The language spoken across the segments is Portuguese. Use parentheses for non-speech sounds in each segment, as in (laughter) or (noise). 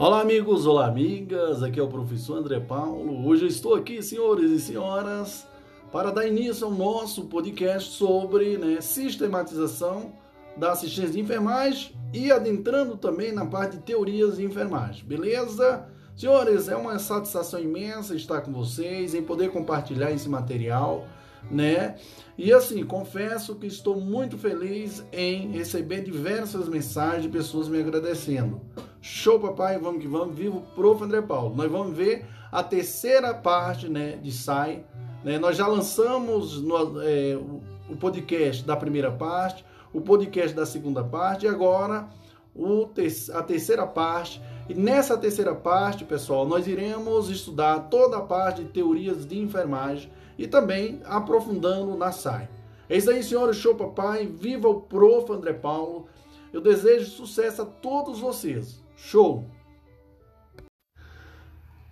Olá, amigos, olá, amigas. Aqui é o professor André Paulo. Hoje eu estou aqui, senhores e senhoras, para dar início ao nosso podcast sobre né, sistematização da assistência de enfermagem e adentrando também na parte de teorias de enfermagem. Beleza? Senhores, é uma satisfação imensa estar com vocês, em poder compartilhar esse material, né? E assim, confesso que estou muito feliz em receber diversas mensagens de pessoas me agradecendo. Show, papai, vamos que vamos. Vivo Prof. André Paulo. Nós vamos ver a terceira parte né, de SAI. Né? Nós já lançamos no, é, o podcast da primeira parte, o podcast da segunda parte e agora o a terceira parte. E nessa terceira parte, pessoal, nós iremos estudar toda a parte de teorias de enfermagem e também aprofundando na SAI. É isso aí, senhores. Show, papai. Viva o Prof. André Paulo. Eu desejo sucesso a todos vocês. Show!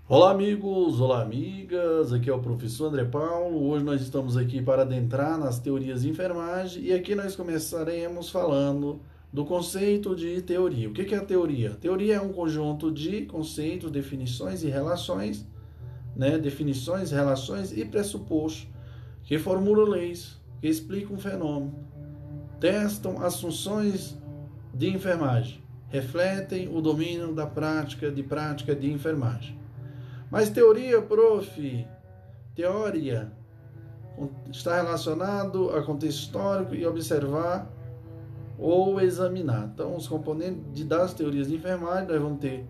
Olá, amigos! Olá, amigas! Aqui é o professor André Paulo. Hoje nós estamos aqui para adentrar nas teorias de enfermagem e aqui nós começaremos falando do conceito de teoria. O que é a teoria? Teoria é um conjunto de conceitos, definições e relações, né? definições, relações e pressupostos que formulam leis, que explicam um fenômeno, testam as funções de enfermagem refletem o domínio da prática de prática de enfermagem. Mas teoria, prof, teoria, está relacionado a contexto histórico e observar ou examinar. Então, os componentes das teorias de enfermagem, nós vamos ter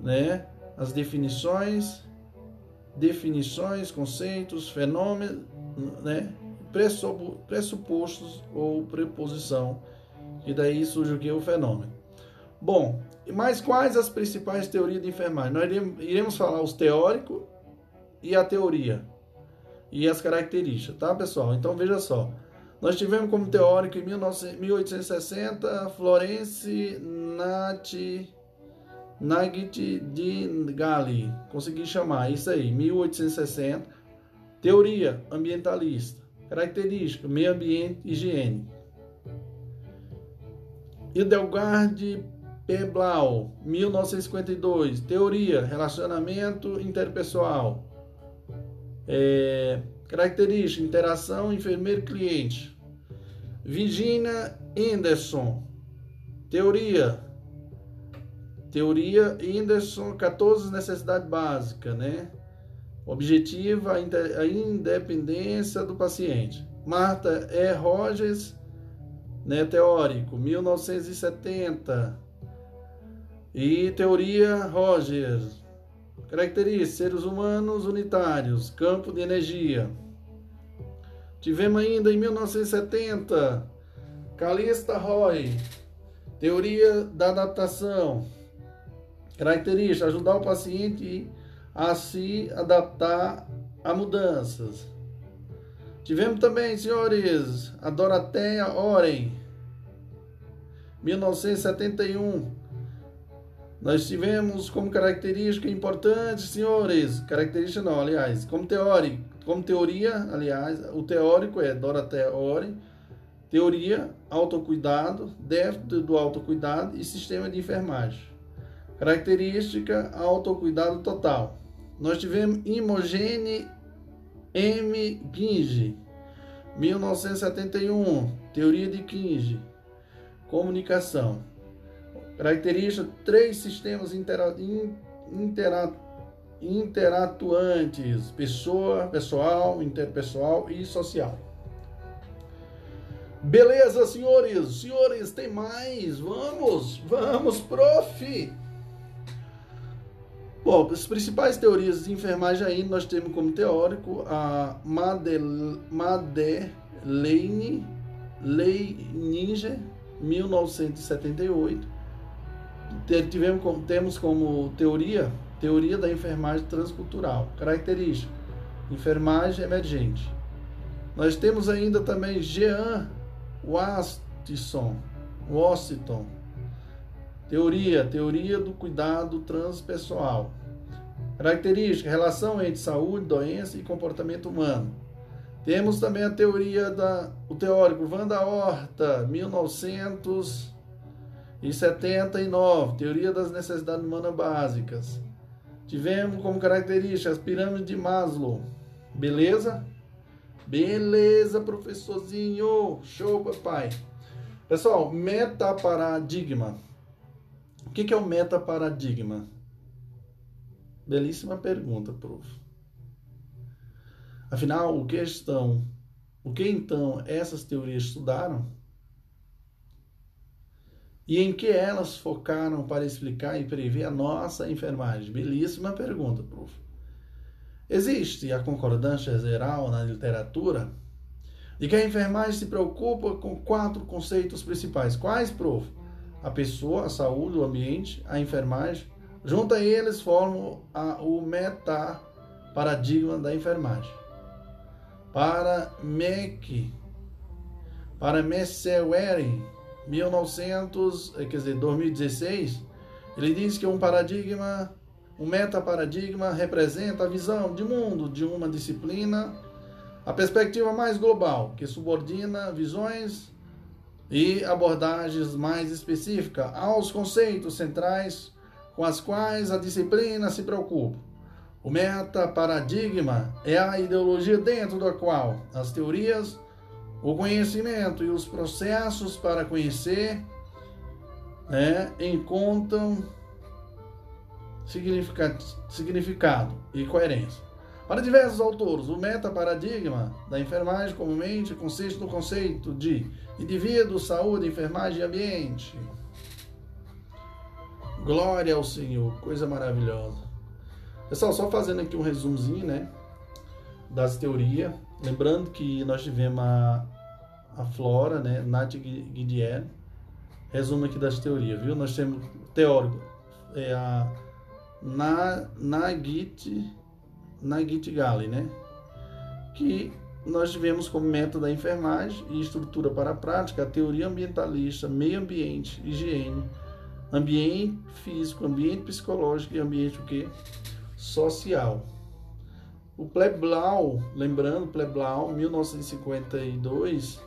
né, as definições, definições, conceitos, fenômenos, né, pressupostos ou preposição, e daí surge o que? O fenômeno. Bom, mas quais as principais teorias de enfermagem? Nós iremos falar os teóricos e a teoria e as características, tá, pessoal? Então veja só. Nós tivemos como teórico em 1860 Florence Nat Nagit de Gali, consegui chamar isso aí, 1860. Teoria ambientalista, característica, meio ambiente, higiene. Hildegard Peblau, 1952. Teoria, relacionamento interpessoal. É, característica, interação enfermeiro-cliente. Virginia Anderson. Teoria. Teoria Anderson, 14 necessidades básicas, né? Objetiva, a independência do paciente. Marta E. Rogers, né, teórico, 1970. E teoria Rogers. Características: seres humanos unitários, campo de energia. Tivemos ainda em 1970 Calista Roy, teoria da adaptação. Característica: ajudar o paciente a se adaptar a mudanças. Tivemos também, senhores, a Doroteia Oren, 1971 nós tivemos como característica importante, senhores, característica não, aliás, como teórico, como teoria, aliás, o teórico é Dorothea Ore, teoria, autocuidado, déficit do autocuidado e sistema de enfermagem. Característica, autocuidado total. Nós tivemos Imogene M. Kinge, 1971, teoria de Kinge, comunicação. Caracteriza três sistemas intera, intera, interatuantes: pessoa, pessoal, interpessoal e social. Beleza, senhores? Senhores, tem mais? Vamos, vamos, prof! Bom, as principais teorias de enfermagem aí nós temos como teórico a Madeleine Leininger, 1978, tivemos, temos como teoria, teoria da enfermagem transcultural. Característica, enfermagem emergente. Nós temos ainda também Jean Waston, Washington. Teoria, teoria do cuidado transpessoal. Característica, relação entre saúde, doença e comportamento humano. Temos também a teoria da o teórico Wanda Horta, 1900 E 79, teoria das necessidades humanas básicas. Tivemos como característica as pirâmides de Maslow. Beleza? Beleza, professorzinho. Show, papai. Pessoal, metaparadigma. O que é o metaparadigma? Belíssima pergunta, prof. Afinal, o que estão, o que então essas teorias estudaram? E em que elas focaram para explicar e prever a nossa enfermagem? Belíssima pergunta, prof. Existe a concordância geral na literatura de que a enfermagem se preocupa com quatro conceitos principais. Quais, prof? A pessoa, a saúde, o ambiente, a enfermagem. Junto a eles formam a, o meta-paradigma da enfermagem. Para Meck, para Messewering, 1900, eh, quer dizer, 2016, ele diz que um paradigma, um metaparadigma representa a visão de mundo de uma disciplina, a perspectiva mais global, que subordina visões e abordagens mais específicas aos conceitos centrais com as quais a disciplina se preocupa. O metaparadigma é a ideologia dentro da qual as teorias o conhecimento e os processos para conhecer né, encontram significado e coerência. Para diversos autores, o metaparadigma da enfermagem comumente consiste no conceito de indivíduo, saúde, enfermagem e ambiente. Glória ao Senhor, coisa maravilhosa. Pessoal, só fazendo aqui um resumozinho, né, das teorias. Lembrando que nós tivemos a, a Flora, né? Nath Guidier. Resumo aqui das teorias, viu? Nós temos teórico, é a Na, Nagit, Gali, né? Que nós tivemos como método da enfermagem e estrutura para a prática a teoria ambientalista, meio ambiente, higiene, ambiente físico, ambiente psicológico e ambiente o quê? social. O Pleblau, lembrando, Pleblau, 1952,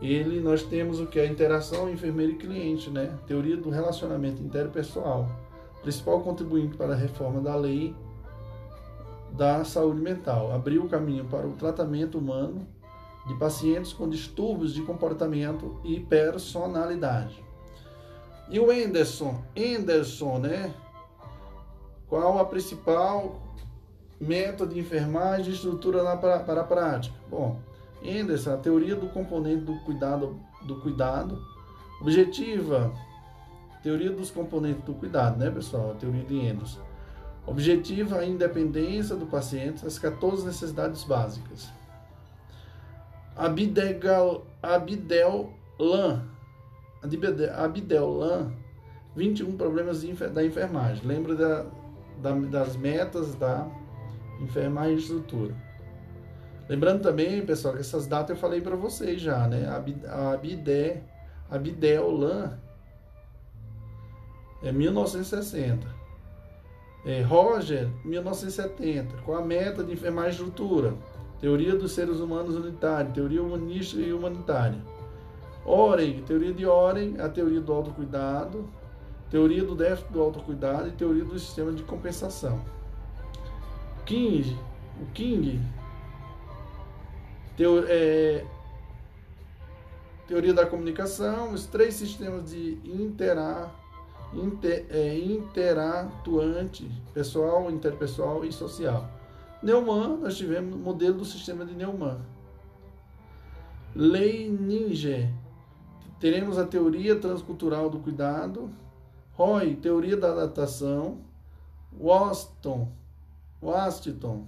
ele nós temos o que a interação enfermeiro e cliente, né? Teoria do relacionamento interpessoal, principal contribuinte para a reforma da lei da saúde mental, abriu o caminho para o tratamento humano de pacientes com distúrbios de comportamento e personalidade. E o Anderson, Anderson, né? Qual a principal método de enfermagem e estrutura na, para, para a prática? Bom, Anderson, a teoria do componente do cuidado, do cuidado objetiva, teoria dos componentes do cuidado, né, pessoal? A teoria de Anderson. Objetiva a independência do paciente, as 14 necessidades básicas. Abdegal, Abdel Lan, Lan, 21 problemas da enfermagem. Lembra da, da, das metas da enfermagem e estrutura. Lembrando também, pessoal, que essas datas eu falei para vocês já, né? A Abidé, Abidel Lan é 1960. É, Roger, 1970, com a meta de enfermagem e estrutura. Teoria dos seres humanos unitária, teoria humanística e humanitária. Oren, teoria de Oren, a teoria do autocuidado, teoria do déficit do autocuidado e teoria do sistema de compensação. King, o King, teo, é, teoria da comunicação, os três sistemas de intera, inter, é, interatuante, pessoal, interpessoal e social. Neumann, nós tivemos o modelo do sistema de Neumann. Leininger, teremos a teoria transcultural do cuidado, Roy, teoria da adaptação. Waston, Waston,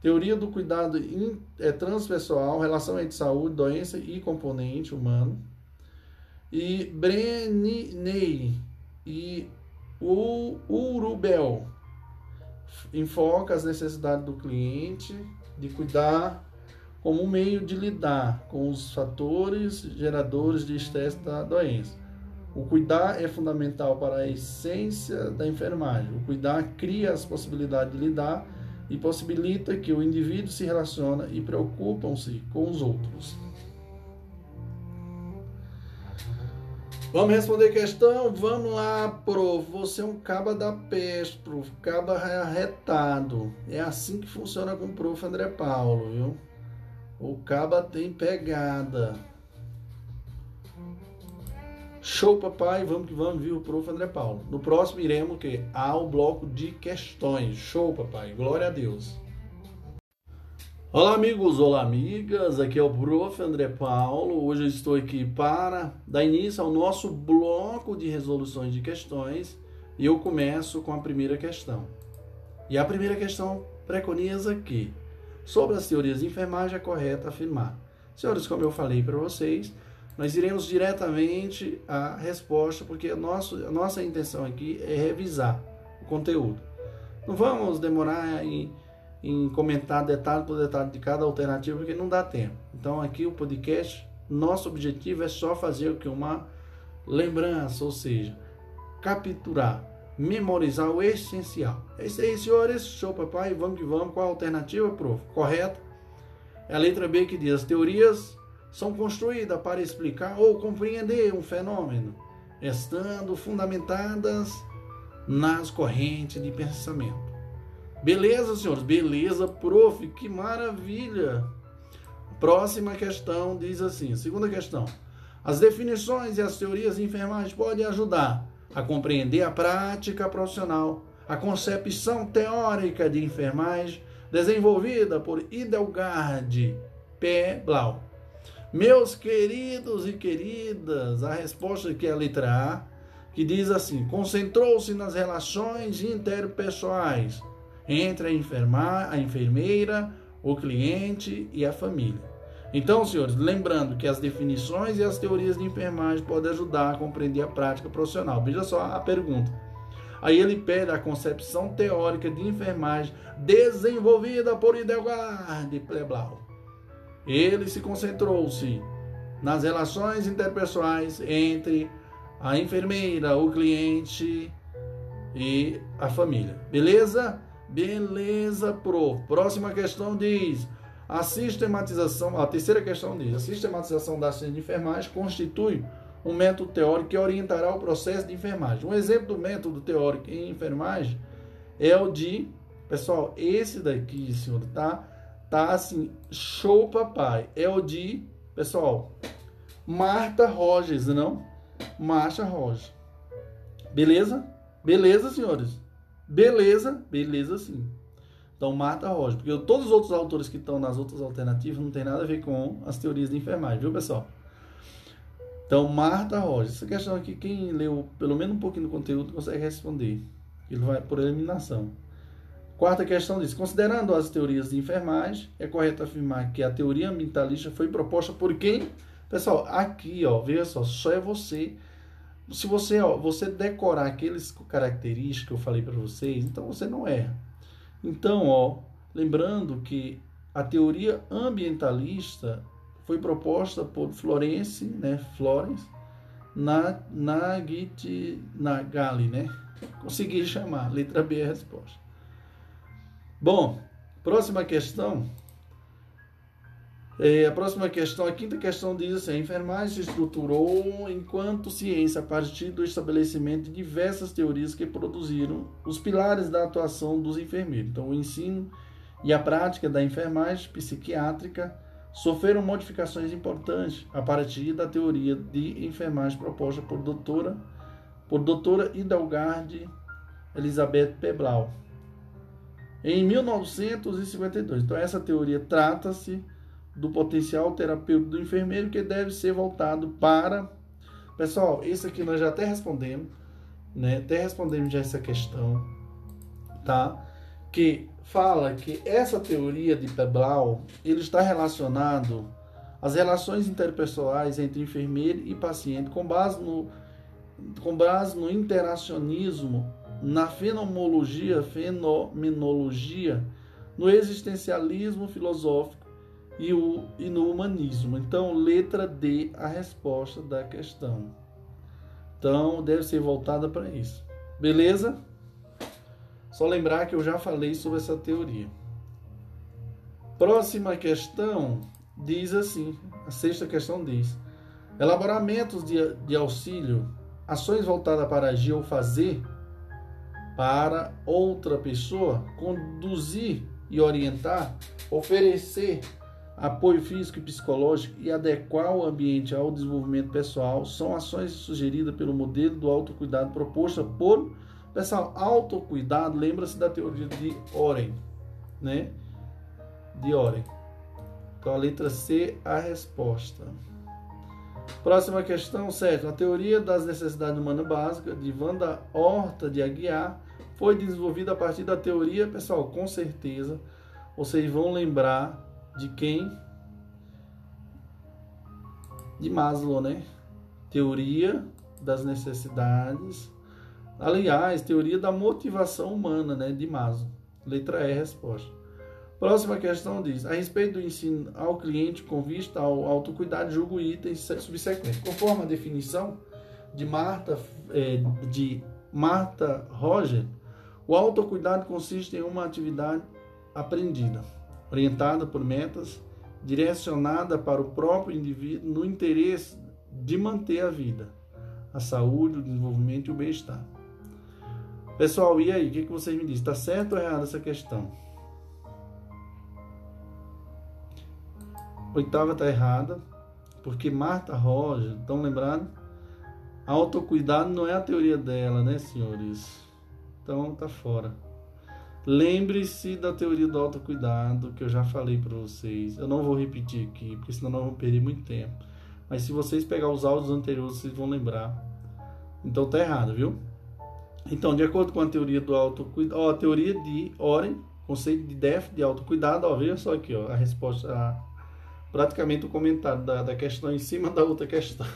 teoria do cuidado in, é, transpessoal, relação entre saúde, doença e componente humano. E Brenniney e Urubel enfoca as necessidades do cliente de cuidar como um meio de lidar com os fatores geradores de estresse da doença. O cuidar é fundamental para a essência da enfermagem. O cuidar cria as possibilidades de lidar e possibilita que o indivíduo se relacione e preocupam-se com os outros. Vamos responder questão? Vamos lá, prof. Você é um caba da peste, prof. Caba arretado. É assim que funciona com o prof. André Paulo, viu? O caba tem pegada. Show, papai. Vamos que vamos, viu, prof. André Paulo. No próximo iremos o quê? Ao bloco de questões. Show, papai. Glória a Deus. Olá amigos, olá amigas, aqui é o Prof. André Paulo. Hoje eu estou aqui para dar início ao nosso bloco de resoluções de questões e eu começo com a primeira questão. E a primeira questão preconiza que, sobre as teorias de enfermagem, é correto afirmar. Senhores, como eu falei para vocês, nós iremos diretamente à resposta, porque a nossa, a nossa intenção aqui é revisar o conteúdo. Não vamos demorar em em comentar detalhe por detalhe de cada alternativa, porque não dá tempo. Então, aqui o podcast, nosso objetivo é só fazer o que? Uma lembrança, ou seja, capturar, memorizar o essencial. É isso aí, senhores. Show, papai. Vamos que vamos. Qual a alternativa, prof? Correto? É a letra B que diz: as teorias são construídas para explicar ou compreender um fenômeno, estando fundamentadas nas correntes de pensamento. Beleza, senhores? Beleza, prof. Que maravilha! Próxima questão diz assim: segunda questão. As definições e as teorias de enfermagem podem ajudar a compreender a prática profissional, a concepção teórica de enfermagem desenvolvida por Idelgard P. Blau. Meus queridos e queridas, a resposta aqui é a letra A, que diz assim: concentrou-se nas relações interpessoais entre a, enfermar, a enfermeira, o cliente e a família. Então, senhores, lembrando que as definições e as teorias de enfermagem podem ajudar a compreender a prática profissional. Veja só a pergunta. Aí ele pede a concepção teórica de enfermagem desenvolvida por Idelgard Pleblau. Ele se concentrou-se nas relações interpessoais entre a enfermeira, o cliente e a família. Beleza? Beleza, pro. Próxima questão diz: a sistematização, a terceira questão diz: a sistematização da ciência de enfermagem constitui um método teórico que orientará o processo de enfermagem. Um exemplo do método teórico em enfermagem é o de, pessoal, esse daqui, senhor, tá? Tá assim, show papai. É o de, pessoal, Marta Rogers, não? Marta Rogers. Beleza? Beleza, senhores? Beleza, beleza sim. Então, Marta Rocha, porque todos os outros autores que estão nas outras alternativas não tem nada a ver com as teorias de enfermagem, viu, pessoal? Então, Marta Rocha, essa questão aqui, quem leu pelo menos um pouquinho do conteúdo consegue responder. Ele vai por eliminação. Quarta questão diz: considerando as teorias de enfermagem, é correto afirmar que a teoria ambientalista foi proposta por quem? Pessoal, aqui, ó, veja só, só é você se você, ó, você decorar aqueles características que eu falei para vocês, então você não erra. Então, ó, lembrando que a teoria ambientalista foi proposta por Florence, né, Florence, na Nagit Nagali, né? Consegui chamar, letra B é a resposta. Bom, próxima questão é, a próxima questão, a quinta questão diz assim: a enfermagem se estruturou enquanto ciência a partir do estabelecimento de diversas teorias que produziram os pilares da atuação dos enfermeiros. Então, o ensino e a prática da enfermagem psiquiátrica sofreram modificações importantes a partir da teoria de enfermagem proposta por doutora, por doutora Hidalgard Elizabeth Peblau em 1952. Então, essa teoria trata-se do potencial terapêutico do enfermeiro que deve ser voltado para. Pessoal, isso aqui nós já até respondemos, né? Até respondemos já essa questão, tá? Que fala que essa teoria de Peblau ele está relacionado às relações interpessoais entre enfermeiro e paciente com base no com base no interacionismo, na fenomenologia, fenomenologia, no existencialismo filosófico e, o, e no humanismo. Então, letra D, a resposta da questão. Então, deve ser voltada para isso. Beleza? Só lembrar que eu já falei sobre essa teoria. Próxima questão diz assim: a sexta questão diz: Elaboramentos de, de auxílio, ações voltadas para agir ou fazer para outra pessoa, conduzir e orientar, oferecer apoio físico e psicológico e adequar o ambiente ao desenvolvimento pessoal são ações sugeridas pelo modelo do autocuidado proposta por pessoal autocuidado. Lembra-se da teoria de Oren né? De Oren então a letra C a resposta. Próxima questão 7 a teoria das necessidades humanas básicas de Wanda Horta de Aguiar foi desenvolvida a partir da teoria, pessoal, com certeza vocês vão lembrar de quem? De Maslow, né? Teoria das necessidades. Aliás, teoria da motivação humana, né? De Maslow. Letra E, resposta. Próxima questão diz: a respeito do ensino ao cliente com vista ao autocuidado, julgo itens subsequentes. Conforme a definição de Marta, é, de Marta Roger, o autocuidado consiste em uma atividade aprendida, orientada por metas, direcionada para o próprio indivíduo no interesse de manter a vida, a saúde, o desenvolvimento e o bem-estar. Pessoal, e aí? O que, vocês me dizem? Está certo ou errado essa questão? Oitava está errada, porque Marta Roja, estão lembrados? Autocuidado não é a teoria dela, né, senhores? Então tá fora. Lembre-se da teoria do autocuidado que eu já falei para vocês. Eu não vou repetir aqui, porque senão nós vamos perder muito tempo. Mas se vocês pegar os áudios anteriores, vocês vão lembrar. Então tá errado, viu? Então, de acordo com a teoria do autocuidado, ó, a teoria de Oren, conceito de déficit de autocuidado, ó, veja só aqui, ó, a resposta, a, praticamente o comentário da, da questão em cima da outra questão.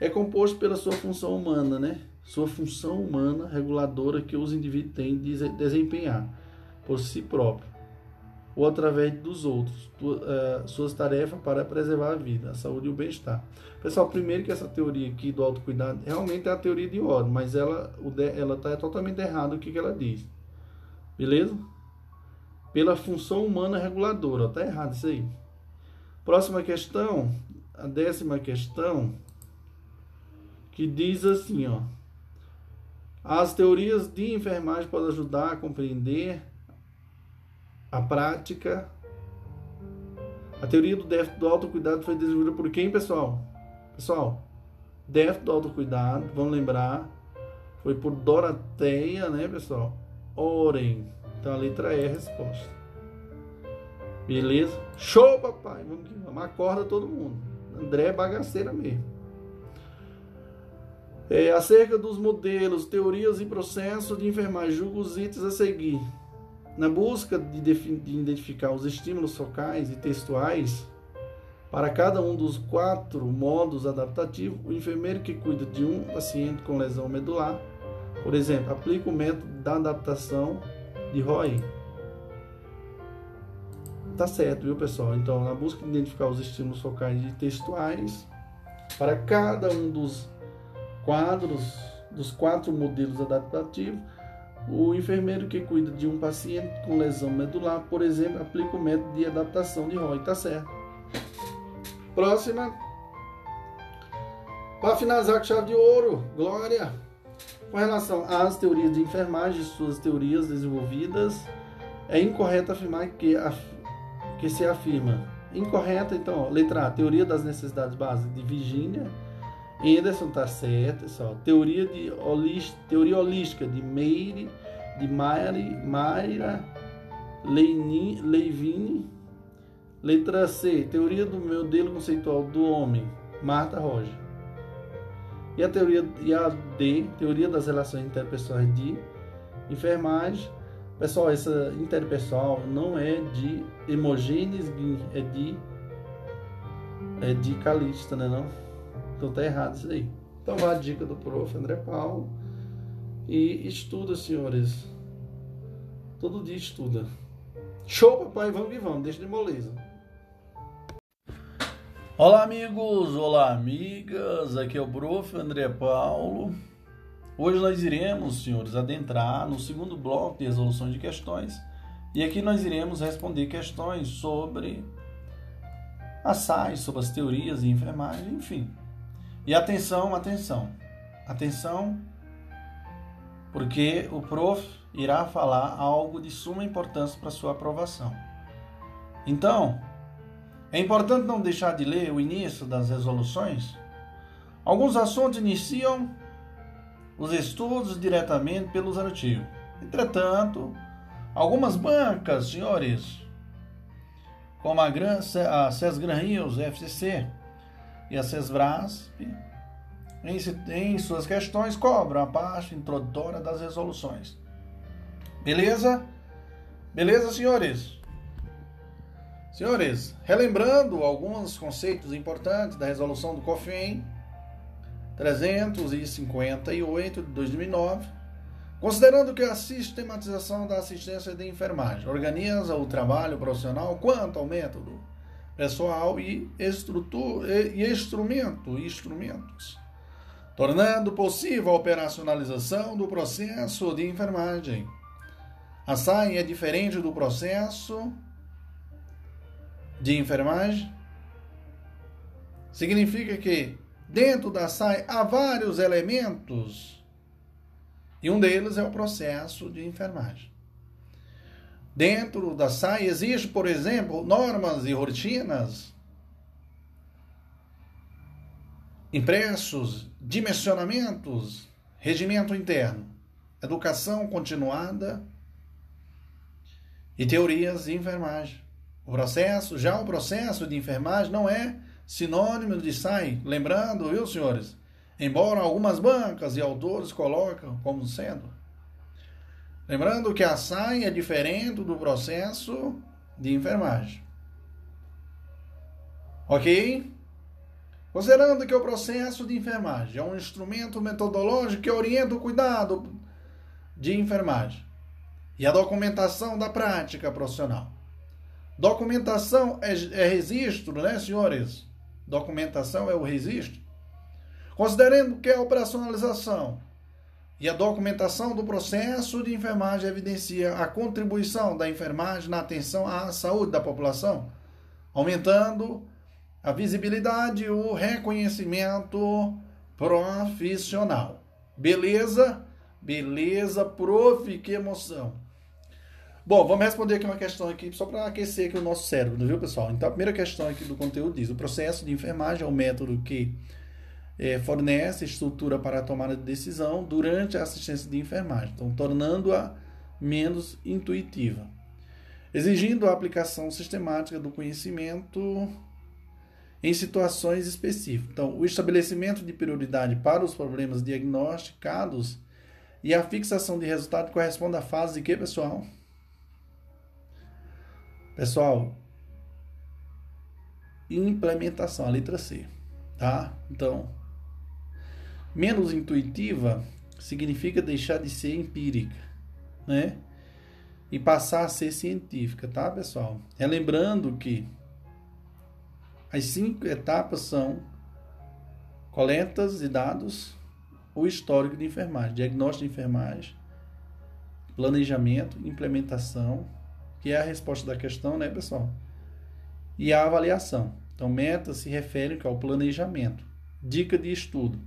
É composto pela sua função humana, né? sua função humana reguladora que os indivíduos têm de desempenhar por si próprio ou através dos outros, eh, suas tarefas para preservar a vida, a saúde e o bem-estar. Pessoal, primeiro que essa teoria aqui do autocuidado realmente é a teoria de ordem, mas ela ela está totalmente errada o que, que ela diz. Beleza? Pela função humana reguladora, está errado isso aí. Próxima questão, a décima questão, que diz assim, ó. As teorias de enfermagem podem ajudar a compreender a prática. A teoria do déficit do autocuidado foi desenvolvida por quem, pessoal? Pessoal, déficit do autocuidado, vamos lembrar, foi por Doroteia, né, pessoal? Oren. Então a letra E é a resposta. Beleza? Show, papai! Vamos que vamos. Acorda todo mundo. André é bagaceira mesmo é, acerca dos modelos, teorias e processos de enfermagem, julgo os itens a seguir. Na busca de, de identificar os estímulos focais e textuais para cada um dos quatro modos adaptativos, o enfermeiro que cuida de um paciente com lesão medular, por exemplo, aplica o método da adaptação de Roy. Tá certo, viu, pessoal? Então, na busca de identificar os estímulos focais e textuais para cada um dos quadros dos quatro modelos adaptativos, o enfermeiro que cuida de um paciente com lesão medular, por exemplo, aplica o método de adaptação de Roy, tá certo. Próxima. Para finalizar com chave de ouro, Glória. Com relação às teorias de enfermagem, suas teorias desenvolvidas, é incorreto afirmar que, que se afirma. Incorreta, então, letra A, teoria das necessidades básicas de Virginia Anderson tá certo, só. Teoria de holist, teoria holística de Meire, de Mari, Mayra Leini, Levine. Letra C, teoria do modelo conceitual do homem, Marta Roger. E a teoria e a D, teoria das relações interpessoais de enfermagem. Pessoal, essa interpessoal não é de Hemogênesis, é de é de Calista, né não? Então tá errado isso aí. Então vá a dica do prof. André Paulo. E estuda, senhores. Todo dia estuda. Show, papai. Vamos que vamos. Deixa de moleza. Olá, amigos. Olá, amigas. Aqui é o prof. André Paulo. Hoje nós iremos, senhores, adentrar no segundo bloco de resolução de questões. E aqui nós iremos responder questões sobre a SAI, sobre as teorias de enfermagem, enfim E atenção, atenção. Atenção, porque o prof irá falar algo de suma importância para sua aprovação. Então, é importante não deixar de ler o início das resoluções. Alguns assuntos iniciam os estudos diretamente pelos artigos. Entretanto, algumas bancas, senhores, como a, a CESGRAN Rios, FCC e a CESBRASP, em, em suas questões cobram a parte introdutória das resoluções. Beleza? Beleza, senhores? Senhores, relembrando alguns conceitos importantes da resolução do COFEM 358 de 2009, considerando que a sistematização da assistência de enfermagem organiza o trabalho profissional quanto ao método pessoal e, estrutura, e instrumento, instrumentos tornando possível a operacionalização do processo de enfermagem. A SAI é diferente do processo de enfermagem. Significa que dentro da SAI há vários elementos e um deles é o processo de enfermagem. Dentro da SAI existe, por exemplo, normas e rotinas impressos, dimensionamentos, regimento interno, educação continuada e teorias de enfermagem. O processo, já o processo de enfermagem não é sinônimo de SAI, lembrando, viu, senhores? Embora algumas bancas e autores colocam como sendo. Lembrando que a SAI é diferente do processo de enfermagem. Ok? Considerando que o processo de enfermagem é um instrumento metodológico que orienta o cuidado de enfermagem e a documentação da prática profissional. Documentação é, é registro, né, senhores? Documentação é o registro. Considerando que a operacionalização e a documentação do processo de enfermagem evidencia a contribuição da enfermagem na atenção à saúde da população, aumentando a visibilidade e o reconhecimento profissional. Beleza? Beleza, prof, que emoção. Bom, vamos responder aqui uma questão aqui só para aquecer aqui o nosso cérebro, viu, pessoal? Então, a primeira questão aqui do conteúdo diz: o processo de enfermagem é o método que é, fornece estrutura para a tomada de decisão durante a assistência de enfermagem, então tornando-a menos intuitiva, exigindo a aplicação sistemática do conhecimento em situações específicas. Então, o estabelecimento de prioridade para os problemas diagnosticados e a fixação de resultado corresponde à fase de que, pessoal? Pessoal, implementação, a letra C, tá? Então, menos intuitiva significa deixar de ser empírica, né? E passar a ser científica, tá, pessoal? Relembrando que as cinco etapas são coletas de dados, o histórico de enfermagem, diagnóstico de enfermagem, planejamento, implementação, que é a resposta da questão, né, pessoal? E a avaliação. Então, meta se refere ao planejamento. Dica de estudo.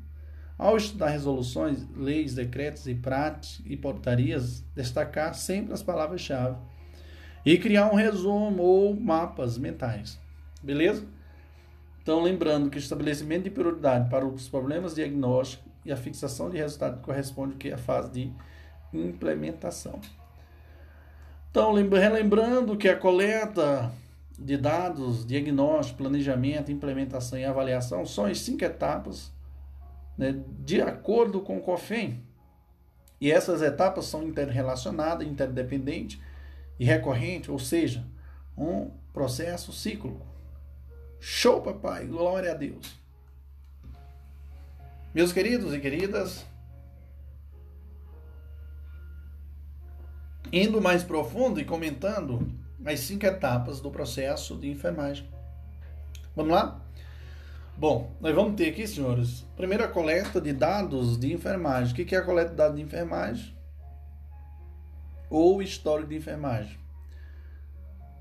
Ao estudar resoluções, leis, decretos e práticas e portarias, destacar sempre as palavras-chave e criar um resumo ou mapas mentais. Beleza? Então, lembrando que o estabelecimento de prioridade para os problemas diagnósticos e a fixação de resultado corresponde que à fase de implementação. Então, relembrando que a coleta de dados, diagnóstico, planejamento, implementação e avaliação são as cinco etapas né, de acordo com o COFEM. E essas etapas são interrelacionadas, interdependentes e recorrentes, ou seja, um processo cíclico. Show, papai! Glória a Deus! Meus queridos e queridas, indo mais profundo e comentando as cinco etapas do processo de enfermagem. Vamos lá? Bom, nós vamos ter aqui, senhores, primeiro a coleta de dados de enfermagem. O que é a coleta de dados de enfermagem? Ou histórico de enfermagem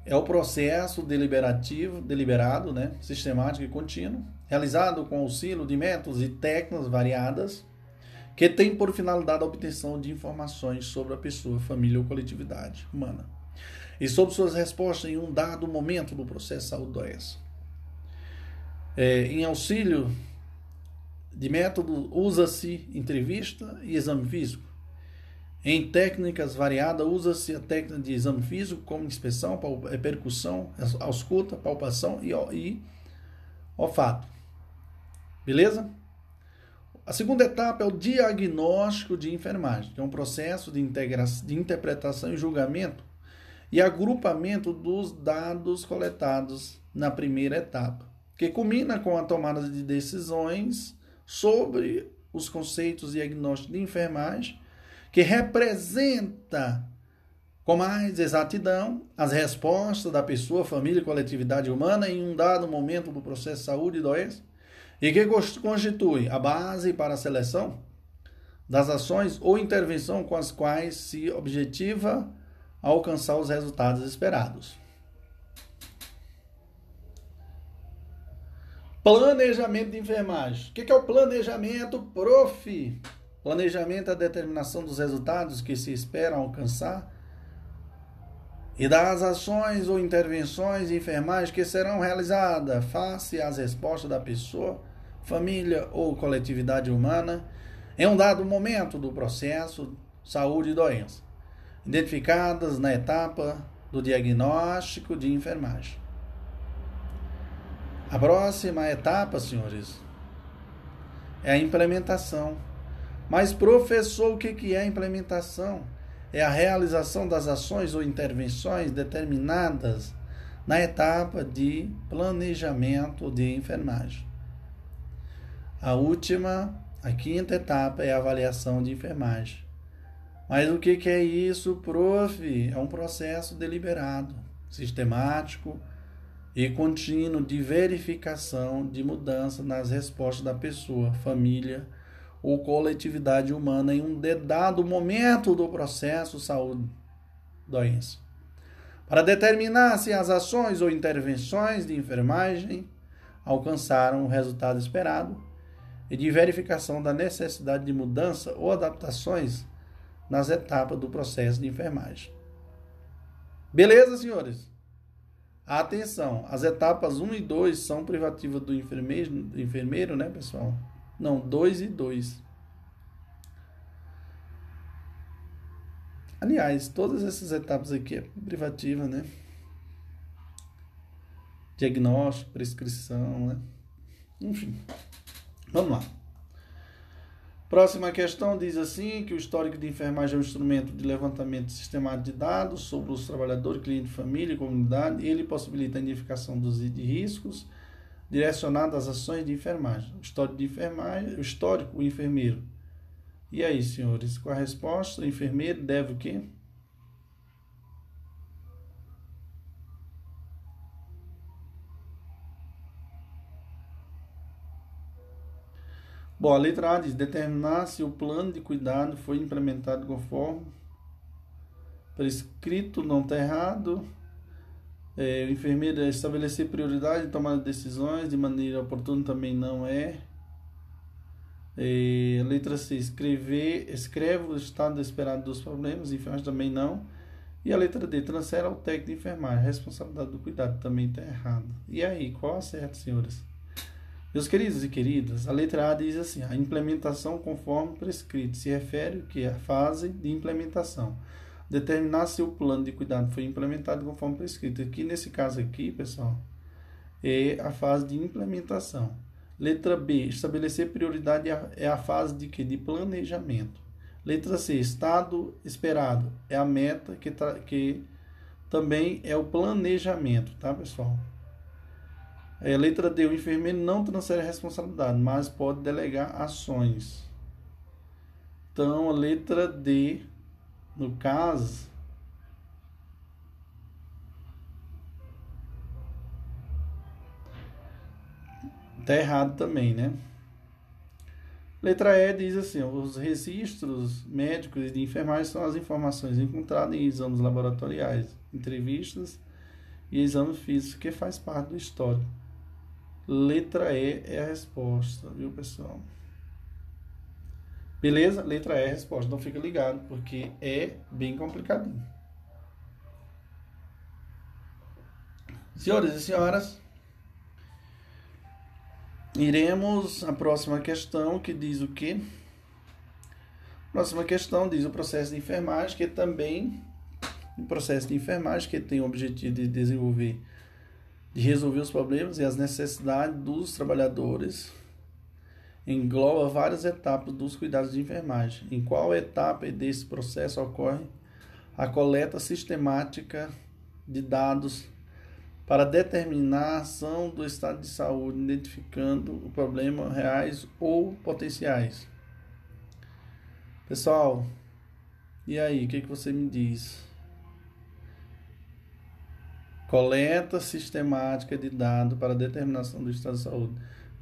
é o processo deliberativo, deliberado, né, sistemático e contínuo, realizado com auxílio de métodos e técnicas variadas, que tem por finalidade a obtenção de informações sobre a pessoa, família ou coletividade humana, e sobre suas respostas em um dado momento do processo de saúde doença. É, em auxílio de método, usa-se entrevista e exame físico em técnicas variadas, usa-se a técnica de exame físico, como inspeção, é, percussão, ausculta, palpação e, e olfato. Beleza? A segunda etapa é o diagnóstico de enfermagem, que é um processo de, de interpretação e julgamento e agrupamento dos dados coletados na primeira etapa, que culmina com a tomada de decisões sobre os conceitos diagnósticos de enfermagem que representa com mais exatidão as respostas da pessoa, família e coletividade humana em um dado momento do processo de saúde e doença, e que constitui a base para a seleção das ações ou intervenção com as quais se objetiva alcançar os resultados esperados. Planejamento de enfermagem. O que é o planejamento, prof? Planejamento é a determinação dos resultados que se esperam alcançar e das ações ou intervenções de enfermagem que serão realizadas face às respostas da pessoa, família ou coletividade humana em um dado momento do processo saúde e doença, identificadas na etapa do diagnóstico de enfermagem. A próxima etapa, senhores, é a implementação mas, professor, o que é a implementação? É a realização das ações ou intervenções determinadas na etapa de planejamento de enfermagem. A última, a quinta etapa é a avaliação de enfermagem. Mas o que é isso, prof? É um processo deliberado, sistemático e contínuo de verificação de mudança nas respostas da pessoa, família, ou coletividade humana em um dado momento do processo saúde-doença. Para determinar se as ações ou intervenções de enfermagem alcançaram o resultado esperado e de verificação da necessidade de mudança ou adaptações nas etapas do processo de enfermagem. Beleza, senhores? Atenção, as etapas 1 e 2 são privativas do enfermeiro, do enfermeiro né, pessoal? Não, 2 e 2. Aliás, todas essas etapas aqui é privativa, né? Diagnóstico, prescrição, né? Enfim. Vamos lá. Próxima questão diz assim que o histórico de enfermagem é um instrumento de levantamento sistemático de dados sobre os trabalhadores, cliente, família e comunidade. Ele possibilita a identificação dos riscos direcionado às ações de enfermagem. O histórico de enfermagem, o histórico, o enfermeiro. E aí, senhores, com a resposta, o enfermeiro deve o quê? Bom, a letra A diz determinar se o plano de cuidado foi implementado conforme prescrito, não está errado. É, o enfermeiro estabelecer prioridade em tomar decisões de maneira oportuna também não é. é letra C, escrever, escreve o estado esperado dos problemas, enfermagem também não. E a letra D, transfere ao técnico de enfermagem, responsabilidade do cuidado também está errado. E aí, qual a certa, senhores? Meus queridos e queridas, a letra A diz assim: a implementação conforme prescrito se refere que? A fase de implementação determinar se o plano de cuidado foi implementado conforme prescrito. Aqui, nesse caso aqui, pessoal, é a fase de implementação. Letra B, estabelecer prioridade é a fase de que? De planejamento. Letra C, estado esperado é a meta que, que também é o planejamento, tá, pessoal? É, letra D, o enfermeiro não transfere responsabilidade, mas pode delegar ações. Então, a letra D no caso, tá errado também, né? Letra E diz assim: os registros médicos e de enfermagem são as informações encontradas em exames laboratoriais, entrevistas e exame físico, que faz parte do histórico. Letra E é a resposta, viu, pessoal? Beleza? Letra E é a resposta. Então fica ligado, porque é bem complicadinho. Senhores e senhoras, iremos à próxima questão que diz o quê? Próxima questão diz o processo de enfermagem, que também o processo de enfermagem que tem o objetivo de desenvolver, de resolver os problemas e as necessidades dos trabalhadores engloba várias etapas dos cuidados de enfermagem. Em qual etapa desse processo ocorre a coleta sistemática de dados para determinar a ação do estado de saúde, identificando o problema reais ou potenciais. Pessoal, e aí, o que, que você me diz? Coleta sistemática de dados para determinação do estado de saúde.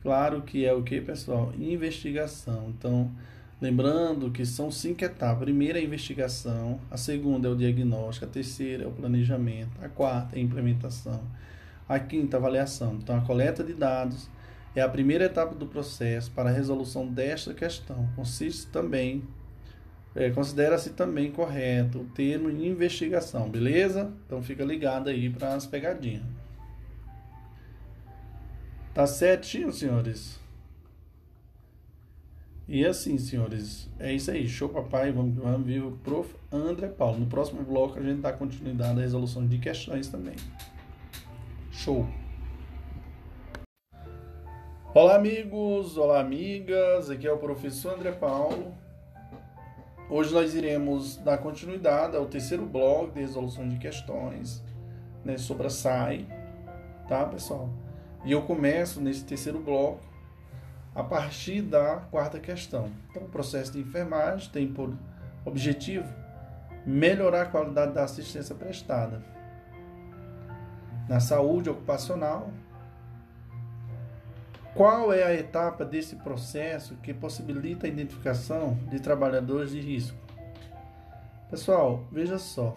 Claro que é o que, pessoal? Investigação. Então, lembrando que são cinco etapas. Primeira é a investigação, a segunda é o diagnóstico, a terceira é o planejamento, a quarta é a implementação, a quinta a avaliação. Então, a coleta de dados é a primeira etapa do processo para a resolução desta questão. Consiste também, é, considera-se também correto o termo investigação, beleza? Então, fica ligado aí para as pegadinhas. Tá certinho, senhores? E assim, senhores, é isso aí. Show, papai. Vamos, vamos ver o prof. André Paulo. No próximo bloco a gente dá continuidade à resolução de questões também. Show. Olá, amigos. Olá, amigas. Aqui é o professor André Paulo. Hoje nós iremos dar continuidade ao terceiro bloco de resolução de questões né, sobre a SAI. Tá, pessoal? E eu começo nesse terceiro bloco a partir da quarta questão. Então, o processo de enfermagem tem por objetivo melhorar a qualidade da assistência prestada na saúde ocupacional. Qual é a etapa desse processo que possibilita a identificação de trabalhadores de risco? Pessoal, veja só.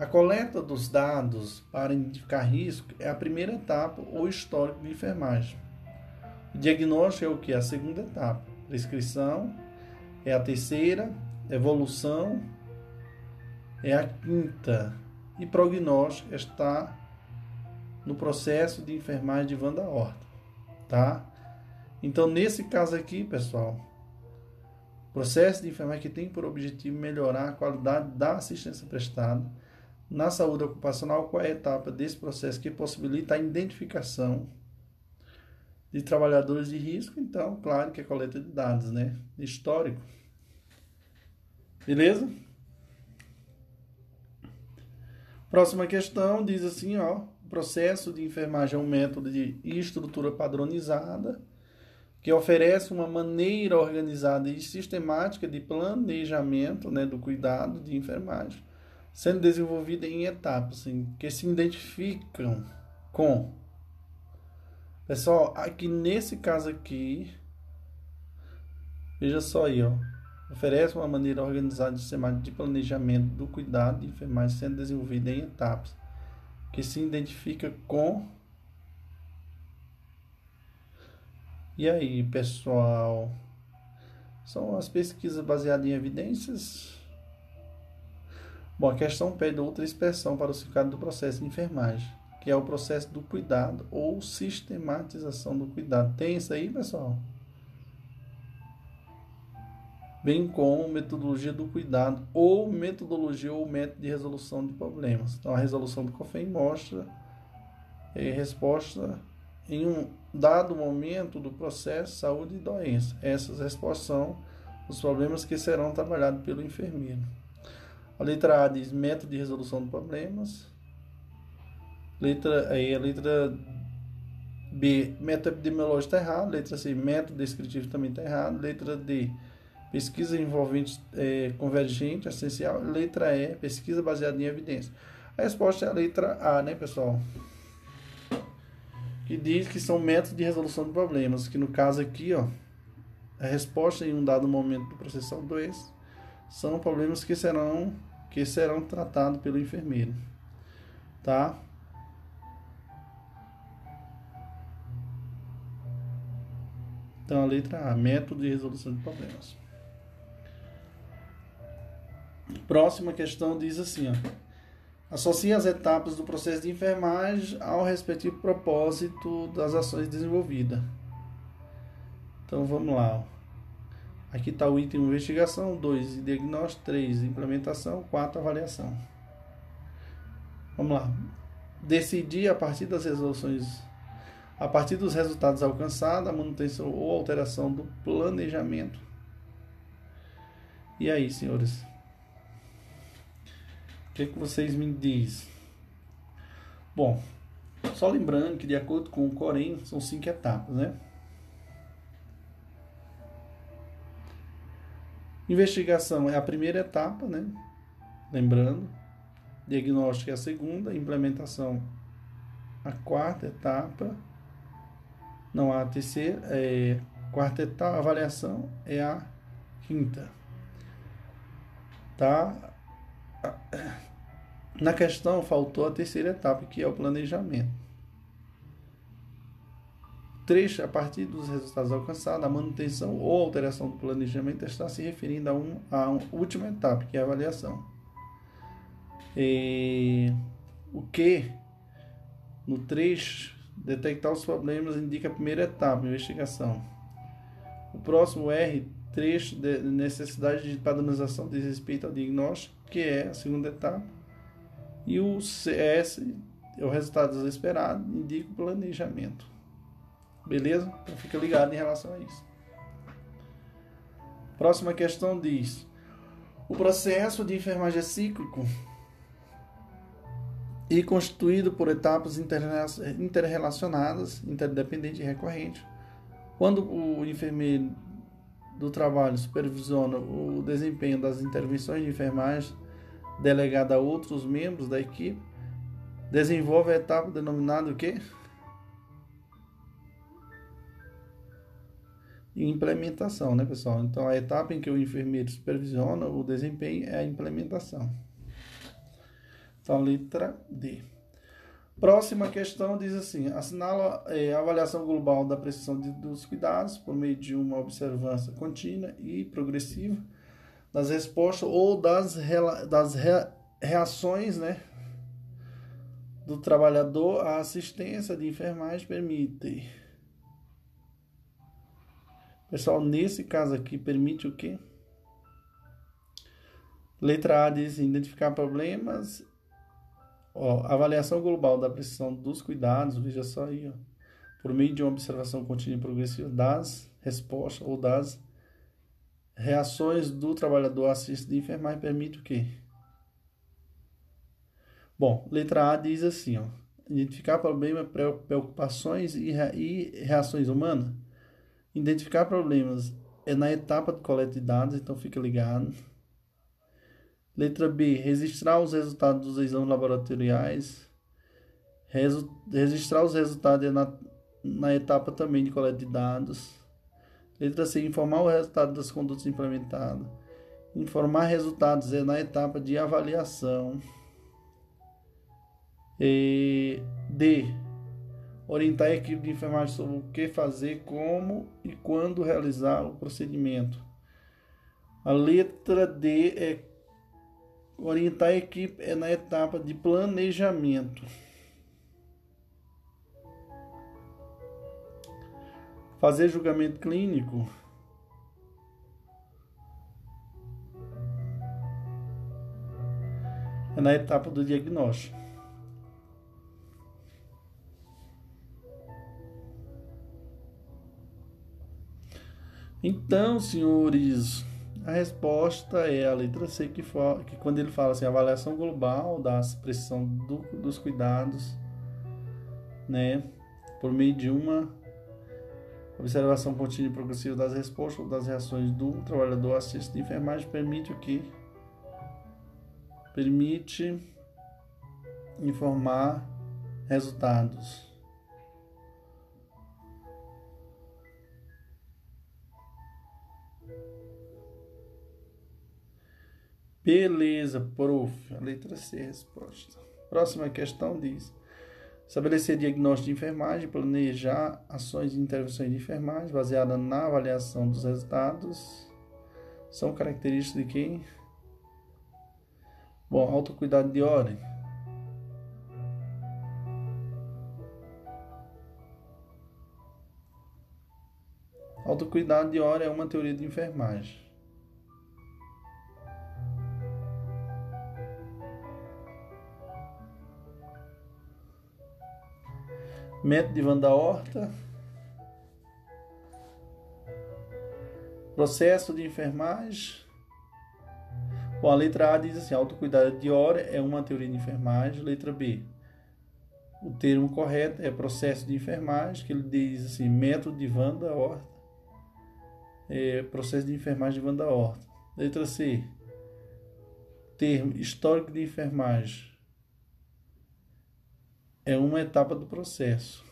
A coleta dos dados para identificar risco é a primeira etapa ou histórico de enfermagem. O diagnóstico é o que? A segunda etapa. Prescrição é a terceira, evolução é a quinta e prognóstico está no processo de enfermagem de Vanda Horta, tá? Então, nesse caso aqui, pessoal, processo de enfermagem que tem por objetivo melhorar a qualidade da assistência prestada na saúde ocupacional, qual é a etapa desse processo que possibilita a identificação de trabalhadores de risco? Então, claro que é coleta de dados, né? Histórico. Beleza? Próxima questão diz assim, ó, o processo de enfermagem é um método de estrutura padronizada que oferece uma maneira organizada e sistemática de planejamento, né, do cuidado de enfermagem sendo desenvolvida em etapas assim, que se identificam com. Pessoal, aqui nesse caso aqui, veja só aí, ó, oferece uma maneira organizada e sistemática de planejamento do cuidado de enfermagem sendo desenvolvida em etapas que se identifica com. E aí, pessoal? São as pesquisas baseadas em evidências Bom, a questão pede outra expressão para o significado do processo de enfermagem, que é o processo do cuidado ou sistematização do cuidado. Tem isso aí, pessoal? Bem como metodologia do cuidado ou metodologia ou método de resolução de problemas. Então, a resolução do COFEM mostra é, resposta em um dado momento do processo saúde e doença. Essas respostas são os problemas que serão trabalhados pelo enfermeiro. A letra A diz método de resolução de problemas. Letra, aí a letra B, método epidemiológico está errado. Letra C, método descritivo também está errado. Letra D, pesquisa envolvente é, convergente, essencial. Letra E, pesquisa baseada em evidência. A resposta é a letra A, né, pessoal? Que diz que são métodos de resolução de problemas, que no caso aqui, ó, a resposta em um dado momento do processo são dois, são problemas que serão que serão tratados pelo enfermeiro, tá? Então, a letra A, método de resolução de problemas. Próxima questão diz assim, ó. Associe as etapas do processo de enfermagem ao respectivo propósito das ações desenvolvidas. Então, vamos lá. Aqui está o item investigação, 2, diagnóstico, 3, implementação, 4, avaliação. Vamos lá. Decidir a partir das resoluções a partir dos resultados alcançados, a manutenção ou alteração do planejamento. E aí, senhores? Que, é que vocês me dizem? Bom, só lembrando que de acordo com o Corém, são cinco etapas, né? Investigação é a primeira etapa, né? Lembrando. Diagnóstico é a segunda, implementação a quarta etapa não a terceira, é, quarta etapa, avaliação é a quinta. Tá? Na questão faltou a terceira etapa, que é o planejamento. Trecho, a partir dos resultados alcançados, a manutenção ou alteração do planejamento está se referindo a, um, a uma última etapa, que é a avaliação. E, o que no trecho Detectar os problemas indica a primeira etapa, investigação. O próximo R, trecho de necessidade de padronização diz respeito ao diagnóstico, que é a segunda etapa. E o CS, é o resultado esperado, indica o planejamento. Beleza? Então fica ligado em relação a isso. Próxima questão diz: O processo de enfermagem é cíclico e constituído por etapas interrelacionadas, interdependentes e recorrentes. Quando o enfermeiro do trabalho supervisiona o desempenho das intervenções de enfermagem delegada a outros membros da equipe, desenvolve a etapa denominada o quê? Implementação, né, pessoal? Então, a etapa em que o enfermeiro supervisiona o desempenho é a implementação. Então, letra D. Próxima questão diz assim: assinala é, a avaliação global da precisão de, dos cuidados por meio de uma observância contínua e progressiva das respostas ou das, das reações né, do trabalhador à assistência de enfermagem permite. Pessoal, nesse caso aqui, permite o quê? Letra A diz identificar problemas Ó, avaliação global da precisão dos cuidados, veja só aí, ó, por meio de uma observação contínua e progressiva das respostas ou das reações do trabalhador assistente de enfermagem permite o quê? Bom, letra A diz assim, ó, identificar problemas, preocupações e, reações humanas. Identificar problemas é na etapa de coleta de dados, então fica ligado. Letra B. Registrar os resultados dos exames laboratoriais. Resu registrar os resultados na, na etapa também de coleta de dados. Letra C. Informar o resultado das condutas implementadas. Informar resultados é na etapa de avaliação. E D. Orientar a equipe de enfermagem sobre o que fazer, como e quando realizar o procedimento. A letra D é Orientar a equipe é na etapa de planejamento. Fazer julgamento clínico. É na etapa do diagnóstico. Então, senhores, a resposta é a letra C, que, que quando ele fala assim, avaliação global da expressão do, dos cuidados, né, por meio de uma observação contínua e progressiva das respostas ou das reações do trabalhador assistente de enfermagem, permite o que? Permite informar resultados. Beleza, prof. A letra C, resposta. Próxima questão diz: Estabelecer diagnóstico de enfermagem, planejar ações e intervenções de enfermagem baseada na avaliação dos resultados. São características de quem? Bom, autocuidado de ordem. Autocuidado de hora é uma teoria de enfermagem. Método de Van da Horta. Processo de enfermagem. Bom, a letra A diz assim: autocuidado de hora é uma teoria de enfermagem. Letra B. O termo correto é processo de enfermagem, que ele diz assim: método de Van da Horta. É, processo de enfermagem de Van da Horta. Letra C. Termo histórico de enfermagem é uma etapa do processo.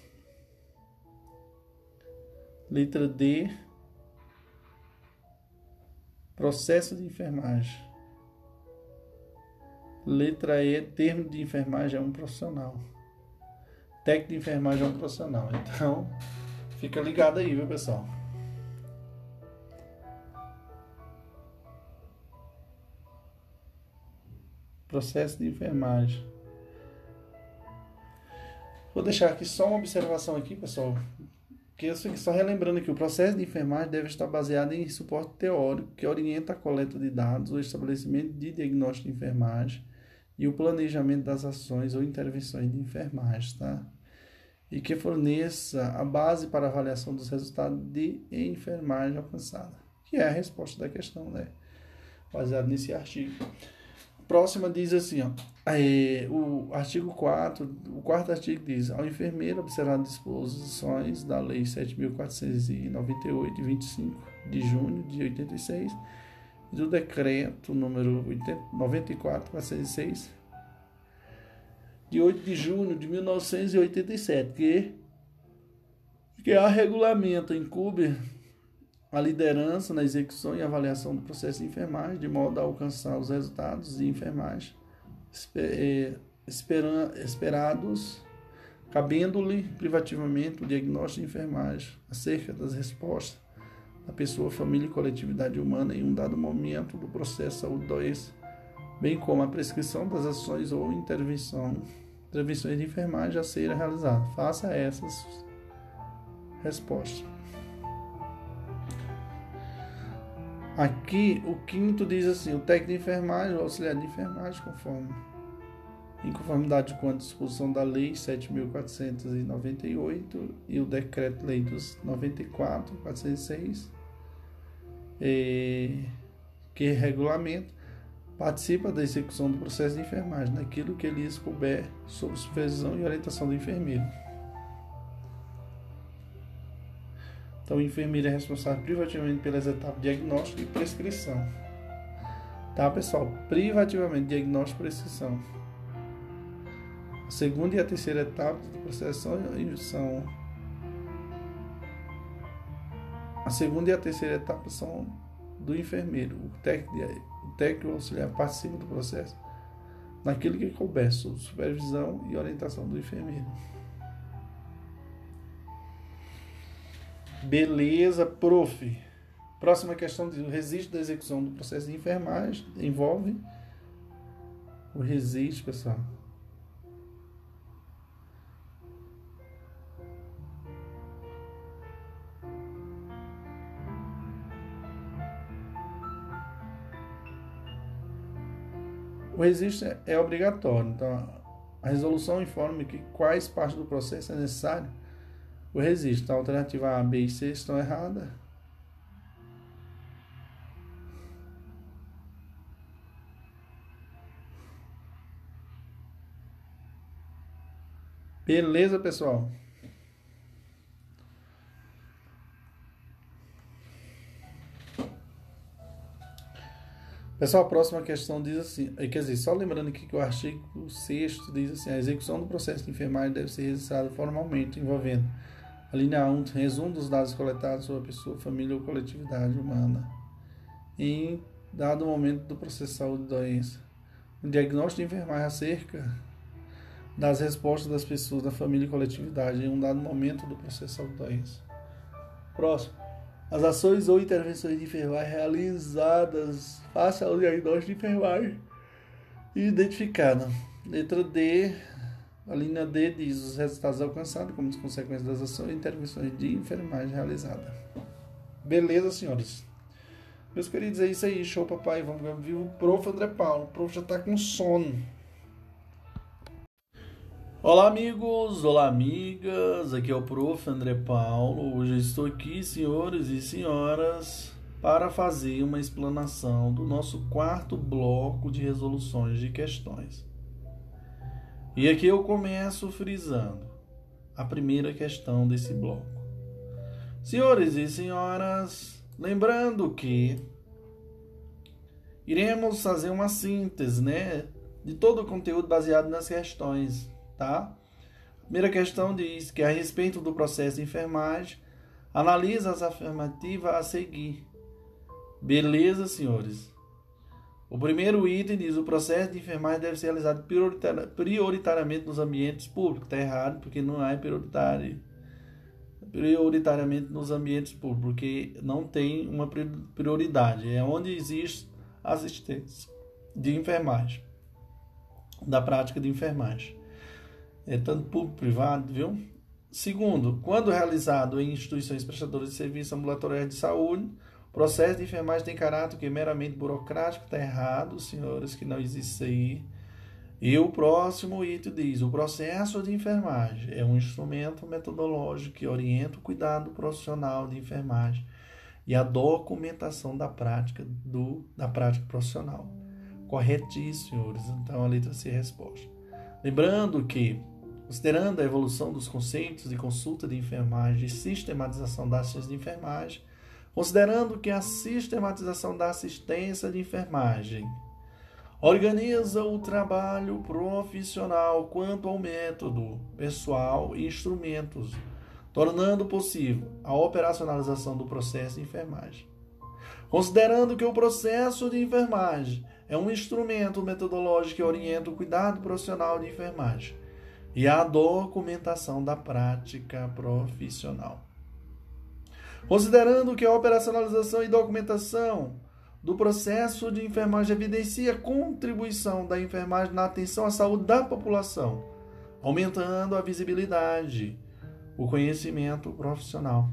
Letra D. Processo de enfermagem. Letra E. Termo de enfermagem é um profissional. Técnico de enfermagem é um profissional. Então, fica ligado aí, viu, pessoal? Processo de enfermagem. Vou deixar aqui só uma observação aqui, pessoal. Que eu só relembrando que o processo de enfermagem deve estar baseado em suporte teórico que orienta a coleta de dados, o estabelecimento de diagnóstico de enfermagem e o planejamento das ações ou intervenções de enfermagem, tá? E que forneça a base para a avaliação dos resultados de enfermagem alcançada, que é a resposta da questão, né? Baseado nesse artigo próxima diz assim, ó, é, o artigo 4, o quarto artigo diz, ao enfermeiro observar disposições da Lei 7.498, de 25 de junho de 86, e do decreto número 94.406, de 8 de junho de 1987, que, que a regulamento incube a liderança na execução e avaliação do processo de enfermagem, de modo a alcançar os resultados de enfermagem eh, esperados, cabendo-lhe privativamente o diagnóstico de enfermagem acerca das respostas da pessoa, família e coletividade humana em um dado momento do processo de saúde-doença, bem como a prescrição das ações ou intervenção, intervenções de enfermagem a serem realizadas. Faça essas respostas. Aqui, o quinto diz assim: o técnico de enfermagem, o auxiliar de enfermagem, conforme em conformidade com a disposição da Lei 7.498 e o Decreto-Lei dos 94, 406, eh, que regulamenta, participa da execução do processo de enfermagem, naquilo que lhes couber sob supervisão e orientação do enfermeiro. Então, o enfermeiro é responsável privativamente pelas etapas diagnóstico e prescrição. Tá, pessoal? Privativamente, diagnóstico e prescrição. A segunda e a terceira etapa do processo são. A segunda e a terceira etapa são do enfermeiro. O técnico, o técnico auxiliar participa do processo naquilo que couber, sob supervisão e orientação do enfermeiro. Beleza, prof. Próxima questão diz: o registro da execução do processo de enfermagem envolve o registro, pessoal. O registro é obrigatório, então a resolução informa que quais partes do processo é necessário o registro. A alternativa A, B e C estão erradas. Beleza, pessoal? Pessoal, a próxima questão diz assim, eh, quer dizer, só lembrando aqui que o artigo 6 diz assim, a execução do processo de enfermagem deve ser registrada formalmente, envolvendo a linha 1, resumo dos dados coletados sobre a pessoa, família ou coletividade humana. Em dado momento do processo de saúde e doença. O diagnóstico de enfermagem acerca das respostas das pessoas da família e coletividade em um dado momento do processo doença. Próximo. As ações ou intervenções de enfermagem realizadas face ao diagnóstico de enfermagem identificada. Letra D, a linha D diz os resultados alcançados como consequência das ações e intervenções de enfermagem realizada. Beleza, senhores? Meus queridos, é isso aí. Show, papai. Vamos ver. Viu o prof. André Paulo. O prof já tá com sono. Olá, amigos! Olá, amigas! Aqui é o Prof. André Paulo. Hoje estou aqui, senhores e senhoras, para fazer uma explanação do nosso quarto bloco de resoluções de questões. E aqui eu começo frisando a primeira questão desse bloco. Senhores e senhoras, lembrando que iremos fazer uma síntese, né, de todo o conteúdo baseado nas questões tá? A primeira questão diz que a respeito do processo de enfermagem, analisa as afirmativas a seguir. Beleza, senhores? O primeiro item diz: o processo de enfermagem deve ser realizado prioritariamente nos ambientes públicos. Está errado, porque não é prioritário. Prioritariamente nos ambientes públicos, porque não tem uma prioridade. É onde existe assistência de enfermagem, da prática de enfermagem é, tanto público privado, viu? Segundo, quando realizado em instituições prestadoras de serviços ambulatoriais de saúde, processo de enfermagem tem caráter que é meramente burocrático, está errado, senhores, que não existe isso aí. E o próximo item diz: o processo de enfermagem é um instrumento metodológico que orienta o cuidado profissional de enfermagem e a documentação da prática do, da prática profissional. Corretíssimo, senhores. Então a letra C é resposta. Lembrando que Considerando a evolução dos conceitos de consulta de enfermagem e sistematização das ações de enfermagem, considerando que a sistematização da assistência de enfermagem organiza o trabalho profissional quanto ao método, pessoal e instrumentos, tornando possível a operacionalização do processo de enfermagem. Considerando que o processo de enfermagem é um instrumento metodológico que orienta o cuidado profissional de enfermagem, e a documentação da prática profissional. Considerando que a operacionalização e documentação do processo de enfermagem evidencia a contribuição da enfermagem na atenção à saúde da população, aumentando a visibilidade, o conhecimento profissional.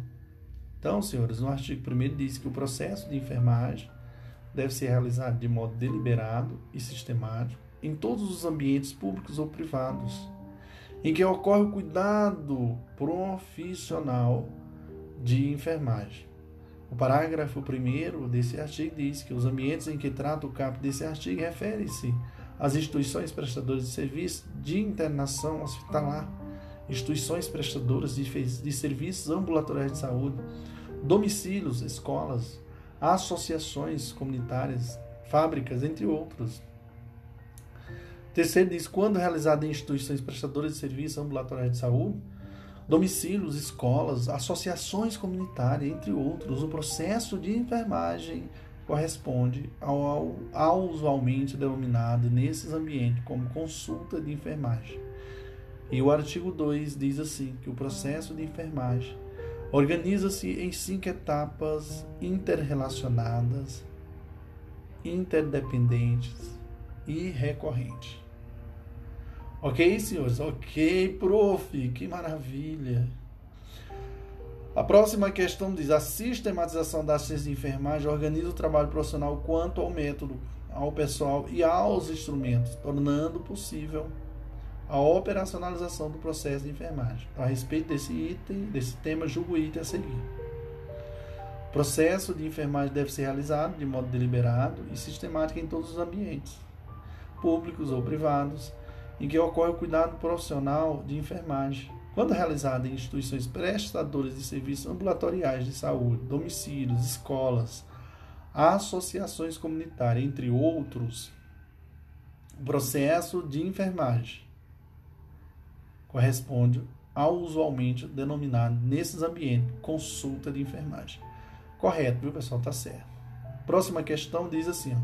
Então, senhores, no artigo 1 diz que o processo de enfermagem deve ser realizado de modo deliberado e sistemático em todos os ambientes públicos ou privados em que ocorre o cuidado profissional de enfermagem. O parágrafo 1 desse artigo diz que os ambientes em que trata o capo desse artigo refere-se às instituições prestadoras de serviços de internação hospitalar, instituições prestadoras de, de serviços ambulatoriais de saúde, domicílios, escolas, associações comunitárias, fábricas, entre outros. Terceiro diz, quando realizado em instituições prestadoras de serviços ambulatoriais de saúde, domicílios, escolas, associações comunitárias, entre outros, o processo de enfermagem corresponde ao, ao, ao usualmente denominado nesses ambientes como consulta de enfermagem. E o artigo 2 diz assim, que o processo de enfermagem organiza-se em cinco etapas interrelacionadas, interdependentes e recorrentes. Ok, senhores? Ok, prof. Que maravilha. A próxima questão diz: a sistematização da ciência de enfermagem organiza o trabalho profissional quanto ao método, ao pessoal e aos instrumentos, tornando possível a operacionalização do processo de enfermagem. Então, a respeito desse item, desse tema, julgo o item a seguir. O processo de enfermagem deve ser realizado de modo deliberado e sistemático em todos os ambientes, públicos ou privados em que ocorre o cuidado profissional de enfermagem. Quando realizado em instituições prestadoras de serviços ambulatoriais de saúde, domicílios, escolas, associações comunitárias, entre outros, o processo de enfermagem corresponde ao usualmente denominado nesses ambientes consulta de enfermagem. Correto, viu pessoal? Tá certo. Próxima questão diz assim: ó,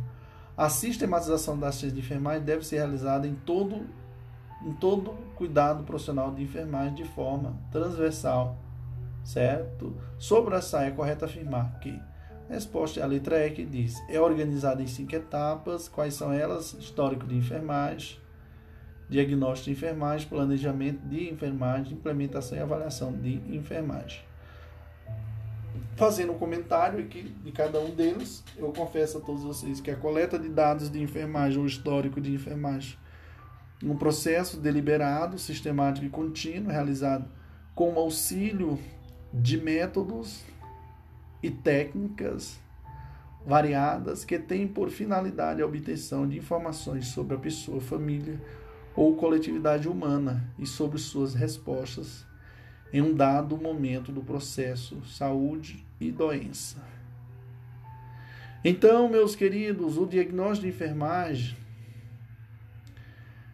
a sistematização das ciências de enfermagem deve ser realizada em todo em todo cuidado profissional de enfermagem de forma transversal, certo? Sobre essa é correto afirmar que a resposta é a letra E que diz: é organizada em cinco etapas. Quais são elas? Histórico de enfermagem, diagnóstico de enfermagem, planejamento de enfermagem, implementação e avaliação de enfermagem. Fazendo um comentário aqui de cada um deles, eu confesso a todos vocês que a coleta de dados de enfermagem ou histórico de enfermagem um processo deliberado, sistemático e contínuo, realizado com auxílio de métodos e técnicas variadas que têm por finalidade a obtenção de informações sobre a pessoa, família ou coletividade humana e sobre suas respostas em um dado momento do processo saúde e doença. Então, meus queridos, o diagnóstico de enfermagem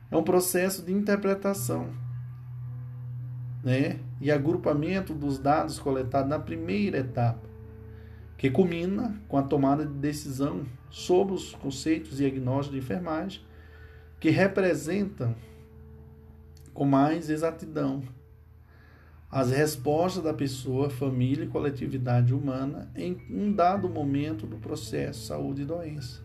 é um processo de interpretação né? e agrupamento dos dados coletados na primeira etapa, que culmina com a tomada de decisão sobre os conceitos diagnósticos de enfermagem que representam com mais exatidão as respostas da pessoa, família e coletividade humana em um dado momento do processo saúde e doença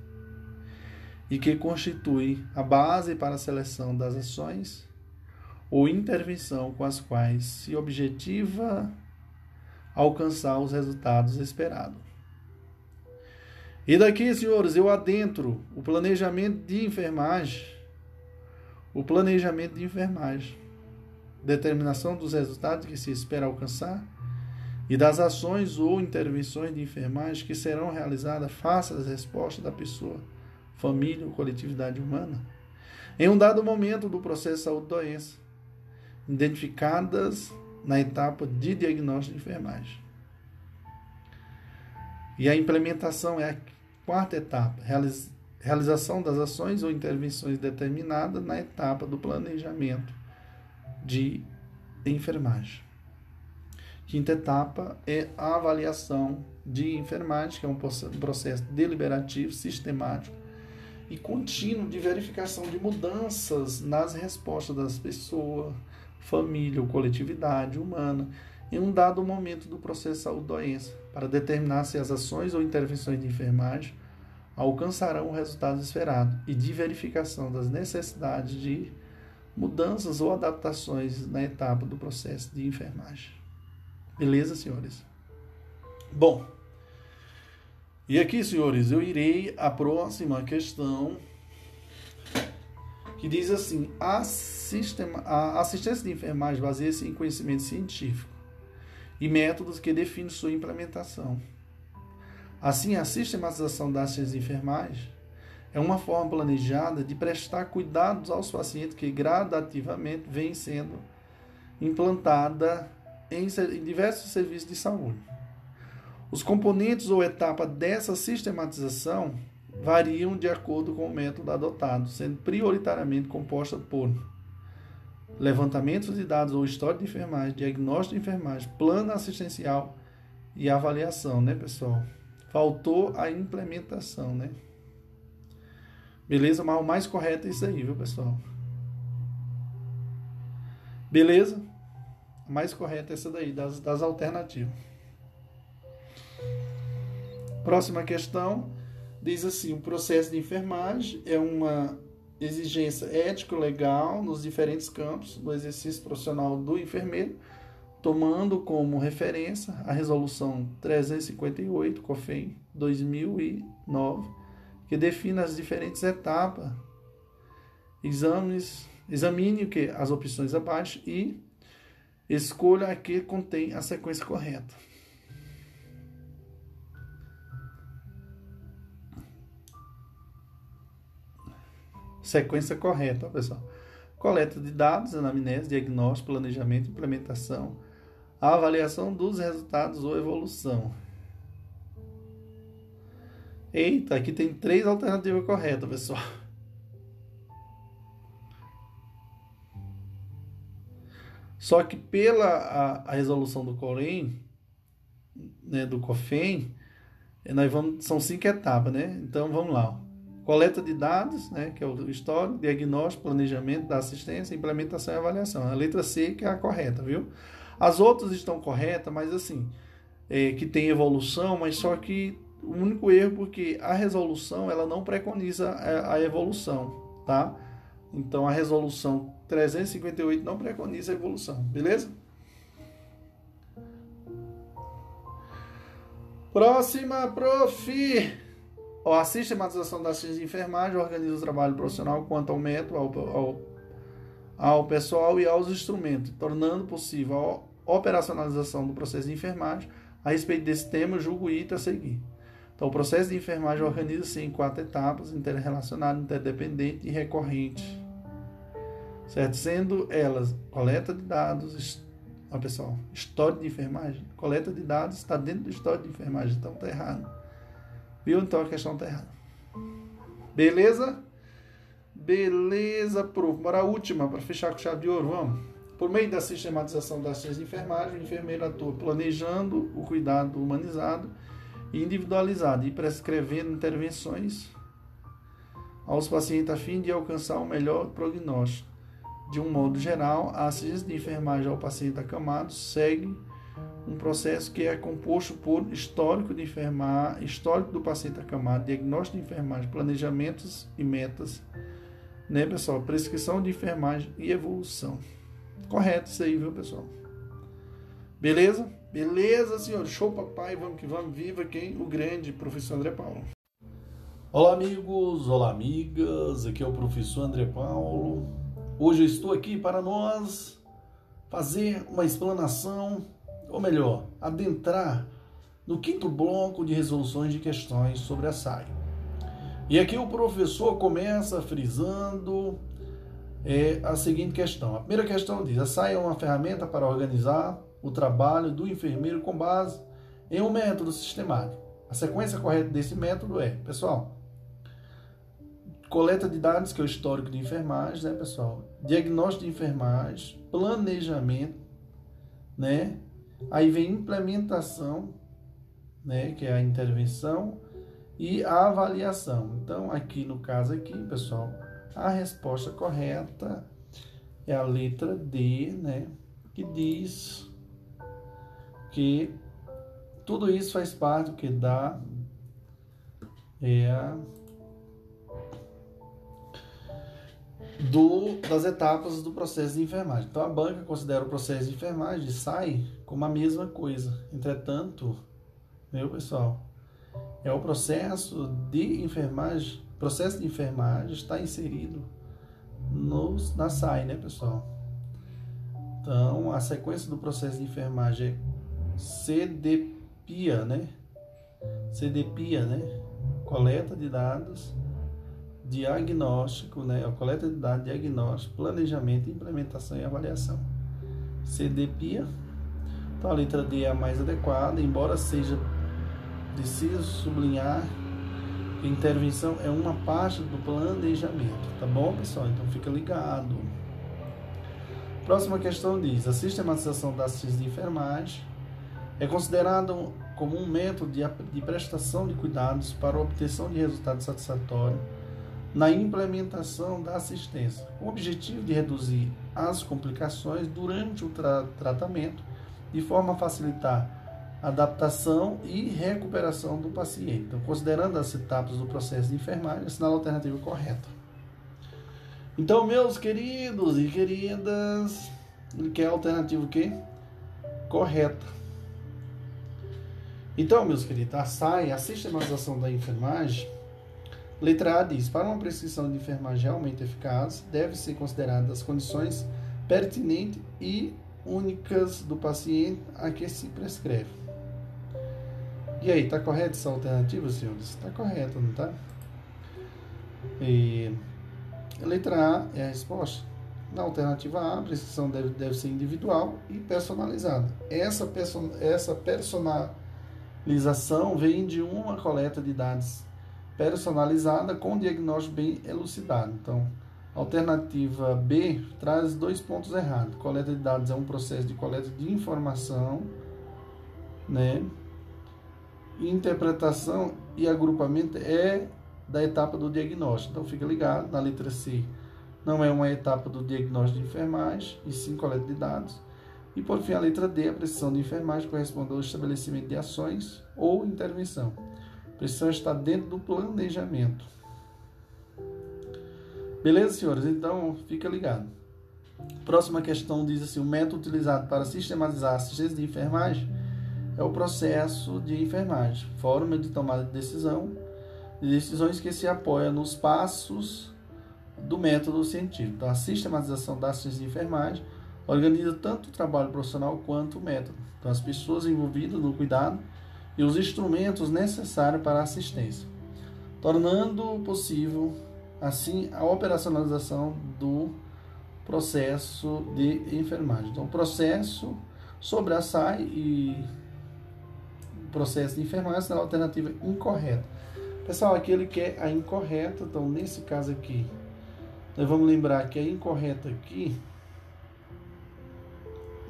e que constitui a base para a seleção das ações ou intervenção com as quais se objetiva alcançar os resultados esperados. E daqui, senhores, eu adentro o planejamento de enfermagem, o planejamento de enfermagem, determinação dos resultados que se espera alcançar e das ações ou intervenções de enfermagem que serão realizadas face às respostas da pessoa família ou coletividade humana, em um dado momento do processo saúde-doença, identificadas na etapa de diagnóstico de enfermagem. E a implementação é a quarta etapa, realização das ações ou intervenções determinadas na etapa do planejamento de enfermagem. Quinta etapa é a avaliação de enfermagem, que é um processo deliberativo, sistemático, e contínuo de verificação de mudanças nas respostas das pessoas, família ou coletividade humana em um dado momento do processo saúde-doença, para determinar se as ações ou intervenções de enfermagem alcançarão o resultado esperado e de verificação das necessidades de mudanças ou adaptações na etapa do processo de enfermagem. Beleza, senhores? Bom, e aqui, senhores, eu irei à próxima questão que diz assim: a, sistema, a assistência de enfermagem baseia-se em conhecimento científico e métodos que definem sua implementação. Assim, a sistematização da assistência de enfermagem é uma forma planejada de prestar cuidados aos pacientes que gradativamente vem sendo implantada em diversos serviços de saúde. Os componentes ou etapa dessa sistematização variam de acordo com o método adotado, sendo prioritariamente composta por levantamentos de dados ou história de enfermagem, diagnóstico de enfermagem, plano assistencial e avaliação, né, pessoal? Faltou a implementação, né? Beleza? Mas o mais correto é isso aí, viu, pessoal? Beleza? O mais correto é essa daí, das, das alternativas. Próxima questão diz assim: o processo de enfermagem é uma exigência ético-legal nos diferentes campos do exercício profissional do enfermeiro, tomando como referência a resolução 358 COFEM 2009, que define as diferentes etapas, exames, examine o que as opções abaixo e escolha a que contém a sequência correta. Sequência correta, ó, pessoal. Coleta de dados, anamnese, diagnóstico, planejamento, implementação, avaliação dos resultados ou evolução. Eita, aqui tem três alternativas corretas, pessoal. Só que pela a, a resolução do Corém, né, do COFEM, nós vamos, são cinco etapas, né? Então vamos lá. Coleta de dados, né, que é o histórico, diagnóstico, planejamento da assistência, implementação e avaliação. A letra C que é a correta, viu? As outras estão corretas, mas assim, é, que tem evolução, mas só que o único erro porque a resolução ela não preconiza a, a evolução, tá? Então a resolução 358 não preconiza a evolução, beleza? Próxima, prof. a sistematização das ciências de enfermagem organiza o trabalho profissional quanto ao método, ao, ao, ao pessoal e aos instrumentos, tornando possível a operacionalização do processo de enfermagem. A respeito desse tema, julgo o item a seguir. Então, o processo de enfermagem organiza-se em quatro etapas, interrelacionado, interdependente e recorrente. Certo? Sendo elas coleta de dados, Ó, pessoal, história de enfermagem. Coleta de dados está dentro do história de enfermagem, então tá errado. Viu? Então a questão tá errada. Beleza? Beleza, prof. Bora a última, para fechar com chave de ouro, vamos. Por meio da sistematização das ciências de enfermagem, o enfermeiro atua planejando o cuidado humanizado e individualizado e prescrevendo intervenções aos pacientes a fim de alcançar o melhor prognóstico. De um modo geral, a assistência de enfermagem ao paciente acamado segue um processo que é composto por histórico de enfermar, histórico do paciente acamado, diagnóstico de enfermagem, planejamentos e metas, né, pessoal? Prescrição de enfermagem e evolução. Correto isso aí, viu, pessoal? Beleza? Beleza, senhor. Show, papai. Vamos que vamos. Viva quem? O grande professor André Paulo. Olá, amigos. Olá, amigas. Aqui é o professor André Paulo Hoje eu estou aqui para nós fazer uma explanação, ou melhor, adentrar no quinto bloco de resoluções de questões sobre a SAI. E aqui o professor começa frisando é, a seguinte questão. A primeira questão diz: a SAI é uma ferramenta para organizar o trabalho do enfermeiro com base em um método sistemático. A sequência correta desse método é, pessoal, coleta de dados, que é o histórico de enfermagem, né, pessoal? Diagnóstico de enfermagem, planejamento, né? Aí vem implementação, né, que é a intervenção e a avaliação. Então, aqui no caso aqui, pessoal, a resposta correta é a letra D, né, que diz que tudo isso faz parte do que dá é do, das etapas do processo de enfermagem. Então a banca considera o processo de enfermagem de SAI como a mesma coisa. Entretanto, meu pessoal, é o processo de enfermagem, processo de enfermagem está inserido nos, na SAI, né, pessoal? Então, a sequência do processo de enfermagem é CDPIA, né? CDPIA, né? Coleta de dados diagnóstico, né, a coleta de dados, diagnóstico, planejamento, implementação e avaliação. CDPIA. Então a letra D é a mais adequada, embora seja preciso sublinhar que intervenção é uma parte do planejamento, tá bom, pessoal? Então fica ligado. Próxima questão diz: a sistematização da assistência de enfermagem é considerado como um método de, de prestação de cuidados para obtenção de resultados satisfatórios na implementação da assistência, com o objetivo de reduzir as complicações durante o tra tratamento, de forma a facilitar a adaptação e recuperação do paciente. Então, considerando as etapas do processo de enfermagem, assinala a alternativa correta. Então, meus queridos e queridas, ele quer a alternativa o quê? Correta. Então, meus queridos, a SAI, a sistematização da enfermagem, Letra A diz: para uma prescrição de enfermagem realmente eficaz, deve ser consideradas as condições pertinentes e únicas do paciente a que se prescreve. E aí, está correta essa alternativa, senhores? Está correto, não está? E letra A é a resposta. Na alternativa A, a prescrição deve, deve ser individual e personalizada. Essa, person, essa personalização vem de uma coleta de dados personalizada com diagnóstico bem elucidado. Então, alternativa B traz dois pontos errados. Coleta de dados é um processo de coleta de informação, né? Interpretação e agrupamento é da etapa do diagnóstico. Então fica ligado, na letra C não é uma etapa do diagnóstico de enfermagem, e sim coleta de dados. E por fim, a letra D, a precisão de enfermagem corresponde ao estabelecimento de ações ou intervenção. A precisão está dentro do planejamento. Beleza, senhores? Então, fica ligado. Próxima questão diz assim: o método utilizado para sistematizar assistência de enfermagem é o processo de enfermagem, forma de tomada de decisão, de decisões que se apoia nos passos do método científico. Então, a sistematização da assistência de enfermagem organiza tanto o trabalho profissional quanto o método. Então, as pessoas envolvidas no cuidado e os instrumentos necessários para a assistência, tornando possível, assim, a operacionalização do processo de enfermagem. Então, o processo sobressai e processo de enfermagem será a alternativa incorreta. Pessoal, aqui ele quer a incorreta, então nesse caso aqui, nós vamos lembrar que a incorreta aqui,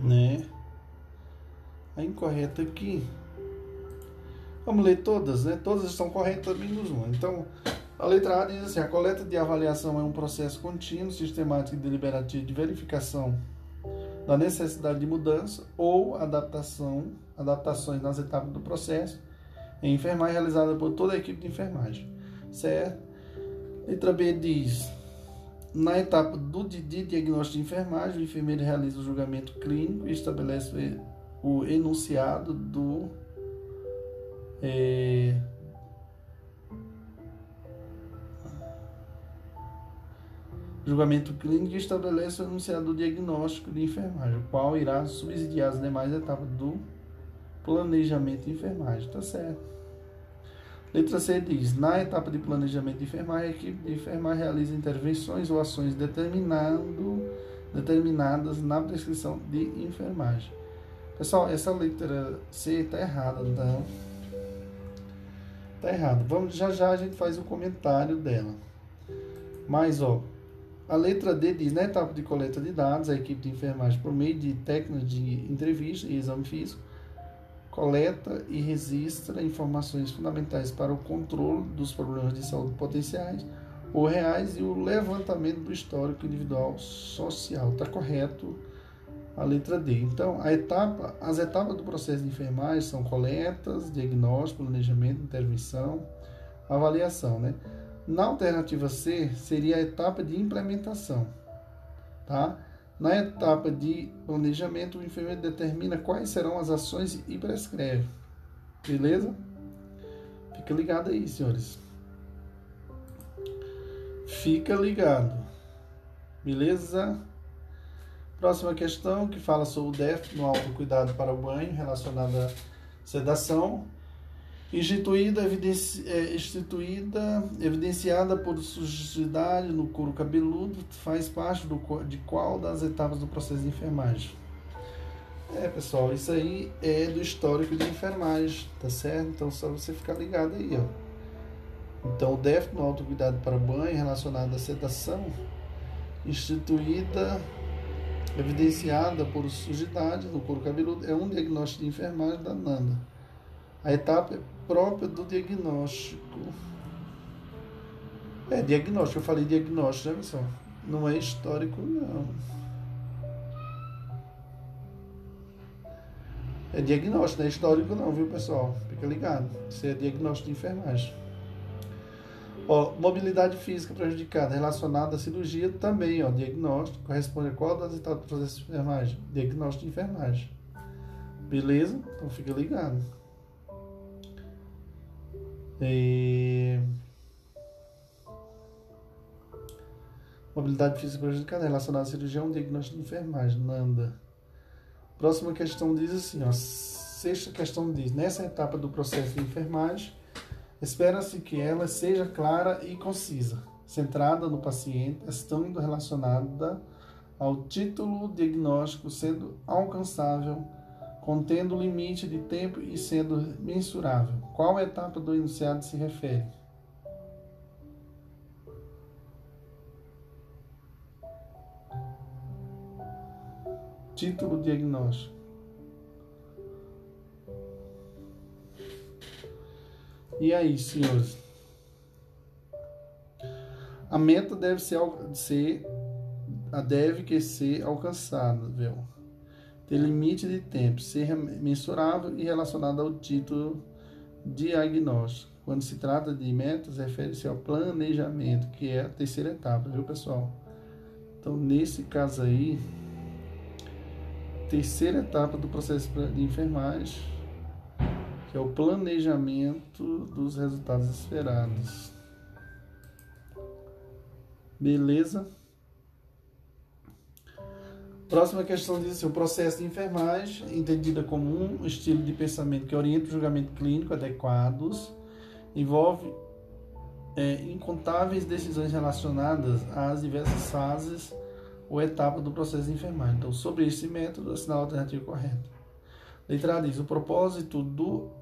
né? A incorreta aqui, vamos ler todas, né? Todas estão corretas menos uma. Então, a letra A diz assim: a coleta de avaliação é um processo contínuo, sistemático e deliberativo de verificação da necessidade de mudança ou adaptação, adaptações nas etapas do processo em enfermagem realizada por toda a equipe de enfermagem. Certo? Letra B diz: na etapa do de diagnóstico de enfermagem, o enfermeiro realiza o julgamento clínico e estabelece o enunciado do é, julgamento clínico estabelece o enunciado do diagnóstico de enfermagem, o qual irá subsidiar as demais etapas do planejamento de enfermagem. Tá certo. Letra C diz: na etapa de planejamento de enfermagem, a equipe de enfermagem realiza intervenções ou ações determinadas na prescrição de enfermagem. Pessoal, essa letra C está errada, então. Está errado. Vamos já já a gente faz o comentário dela. Mas ó, a letra D diz: na etapa de coleta de dados, a equipe de enfermagem, por meio de técnicas de entrevista e exame físico, coleta e registra informações fundamentais para o controle dos problemas de saúde potenciais ou reais e o levantamento do histórico individual social. Está correto a letra D. Então, a etapa, as etapas do processo de enfermagem são coletas, diagnóstico, planejamento, intervenção, avaliação, né? Na alternativa C, seria a etapa de implementação, tá? Na etapa de planejamento, o enfermeiro determina quais serão as ações e prescreve. Beleza? Fica ligado aí, senhores. Fica ligado. Beleza? Próxima questão que fala sobre o déficit no autocuidado para o banho relacionado à sedação instituída, evidenci, é, instituída, evidenciada por sujidade no couro cabeludo, faz parte do, de qual das etapas do processo de enfermagem? É, pessoal, isso aí é do histórico de enfermagem, tá certo? Então, só você ficar ligado aí, ó. Então, o déficit no autocuidado para banho relacionado à sedação, instituída, evidenciada por sujidade no couro cabeludo, é um diagnóstico de enfermagem da NANDA. A etapa própria do diagnóstico. É, diagnóstico, eu falei diagnóstico, né, pessoal? Não é histórico, não. É diagnóstico, não é histórico não, viu, pessoal? Fica ligado. Isso é diagnóstico de enfermagem. Ó, mobilidade física prejudicada relacionada à cirurgia também, ó, diagnóstico. Corresponde a qual das etapas do processo de enfermagem? Diagnóstico de enfermagem. Beleza? Então fica ligado. E... Mobilidade física prejudicada relacionada à cirurgia, um diagnóstico de enfermagem, Nanda. Próxima questão diz assim, ó, sexta questão diz, nessa etapa do processo de enfermagem, espera-se que ela seja clara e concisa, centrada no paciente, estando relacionada ao título diagnóstico sendo alcançável contendo limite de tempo e sendo mensurável. Qual etapa do enunciado se refere? Título diagnóstico. E aí, senhores? A meta deve ser, ser deve que ser alcançada, viu? Ter limite de tempo, ser mensurável e relacionado ao título diagnóstico. Quando se trata de metas, refere-se ao planejamento, que é a terceira etapa, viu, pessoal? Então, nesse caso aí, terceira etapa do processo de enfermagem, que é o planejamento dos resultados esperados. Beleza? Próxima questão diz assim, o processo de enfermagem, entendida como um estilo de pensamento que orienta o julgamento clínico adequados, envolve é, incontáveis decisões relacionadas às diversas fases ou etapas do processo de enfermagem. Então, sobre esse método, assinar a alternativa correta. Letra diz: o propósito do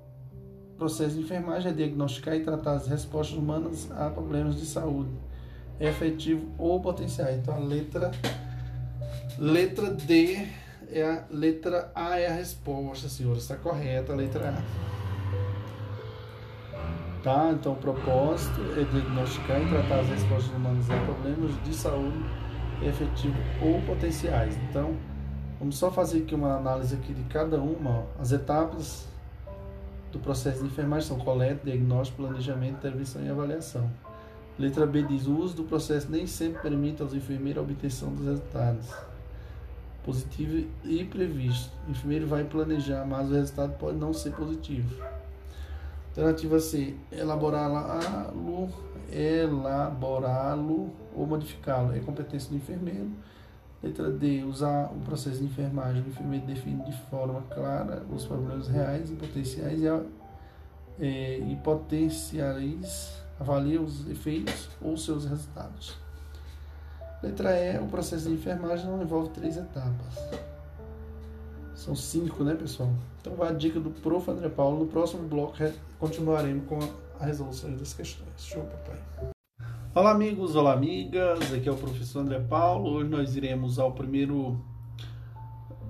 processo de enfermagem é diagnosticar e tratar as respostas humanas a problemas de saúde, efetivo ou potencial. Então, a letra, letra D é a letra A é a resposta, senhores. Está correta a letra A. Tá? Então, o propósito é diagnosticar e tratar as respostas humanas a problemas de saúde efetivo ou potenciais. Então, vamos só fazer aqui uma análise aqui de cada uma. Ó. As etapas do processo de enfermagem são coleta, diagnóstico, planejamento, intervenção e avaliação. Letra B diz: o uso do processo nem sempre permite aos enfermeiros a obtenção dos resultados positivo e previsto. O enfermeiro vai planejar, mas o resultado pode não ser positivo. Alternativa C, elaborá-lo, elaborá-lo ou modificá-lo. É competência do enfermeiro. Letra D, usar o processo de enfermagem. O enfermeiro define de forma clara os problemas reais e potenciais e, é, e potenciais, avalia os efeitos ou seus resultados. Letra E, o processo de enfermagem não envolve três etapas. São cinco, né, pessoal? Então vai a dica do Prof. André Paulo. No próximo bloco continuaremos com a resolução das questões. Show, papai. Olá, amigos, olá, amigas. Aqui é o professor André Paulo. Hoje nós iremos ao primeiro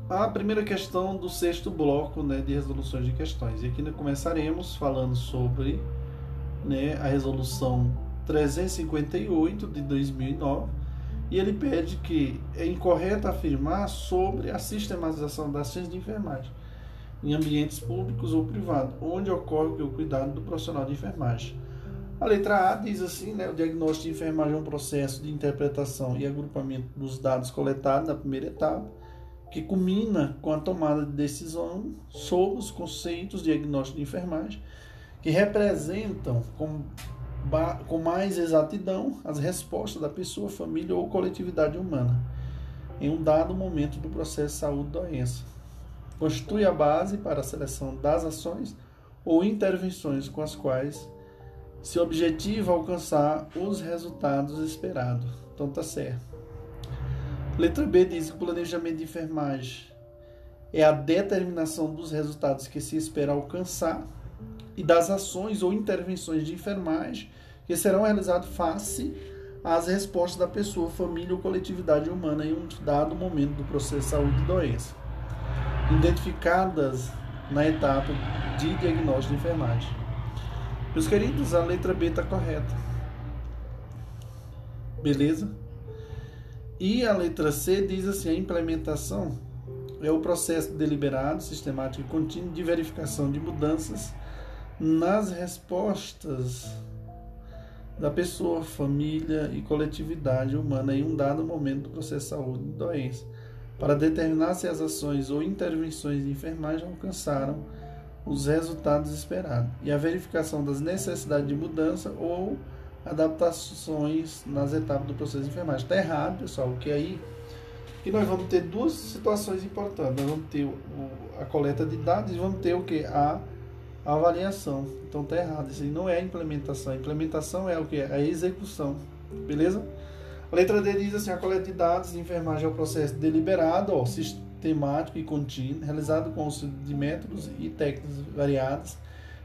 a primeira questão do sexto bloco né, de resoluções de questões. E aqui nós começaremos falando sobre né, a resolução 358 de 2009 e ele pede que é incorreto afirmar sobre a sistematização das ciências de enfermagem em ambientes públicos ou privados, onde ocorre o cuidado do profissional de enfermagem. A letra A diz assim, né, o diagnóstico de enfermagem é um processo de interpretação e agrupamento dos dados coletados na primeira etapa, que culmina com a tomada de decisão sobre os conceitos de diagnóstico de enfermagem, que representam com com mais exatidão as respostas da pessoa, família ou coletividade humana em um dado momento do processo de saúde-doença. Constitui a base para a seleção das ações ou intervenções com as quais se objetiva alcançar os resultados esperados. Então tá certo. Letra B diz que o planejamento de enfermagem é a determinação dos resultados que se espera alcançar e das ações ou intervenções de enfermagem que serão realizadas face às respostas da pessoa, família ou coletividade humana em um dado momento do processo de saúde e doença, identificadas na etapa de diagnóstico de enfermagem. Meus queridos, a letra B está correta. Beleza? E a letra C diz assim: a implementação é o processo deliberado, sistemático e contínuo de verificação de mudanças nas respostas da pessoa, família e coletividade humana em um dado momento do processo de saúde e doença, para determinar se as ações ou intervenções de enfermagem alcançaram os resultados esperados e a verificação das necessidades de mudança ou adaptações nas etapas do processo de enfermagem. Está errado, pessoal, que aí que nós vamos ter duas situações importantes. Nós vamos ter o, a coleta de dados e vamos ter o que? A a avaliação. Então tá errado. Isso aí não é a implementação. A implementação é o que? A execução. Beleza? A letra D diz assim: a coleta de dados de enfermagem é um processo deliberado, ó, sistemático e contínuo, realizado com o uso de métodos e técnicas variadas,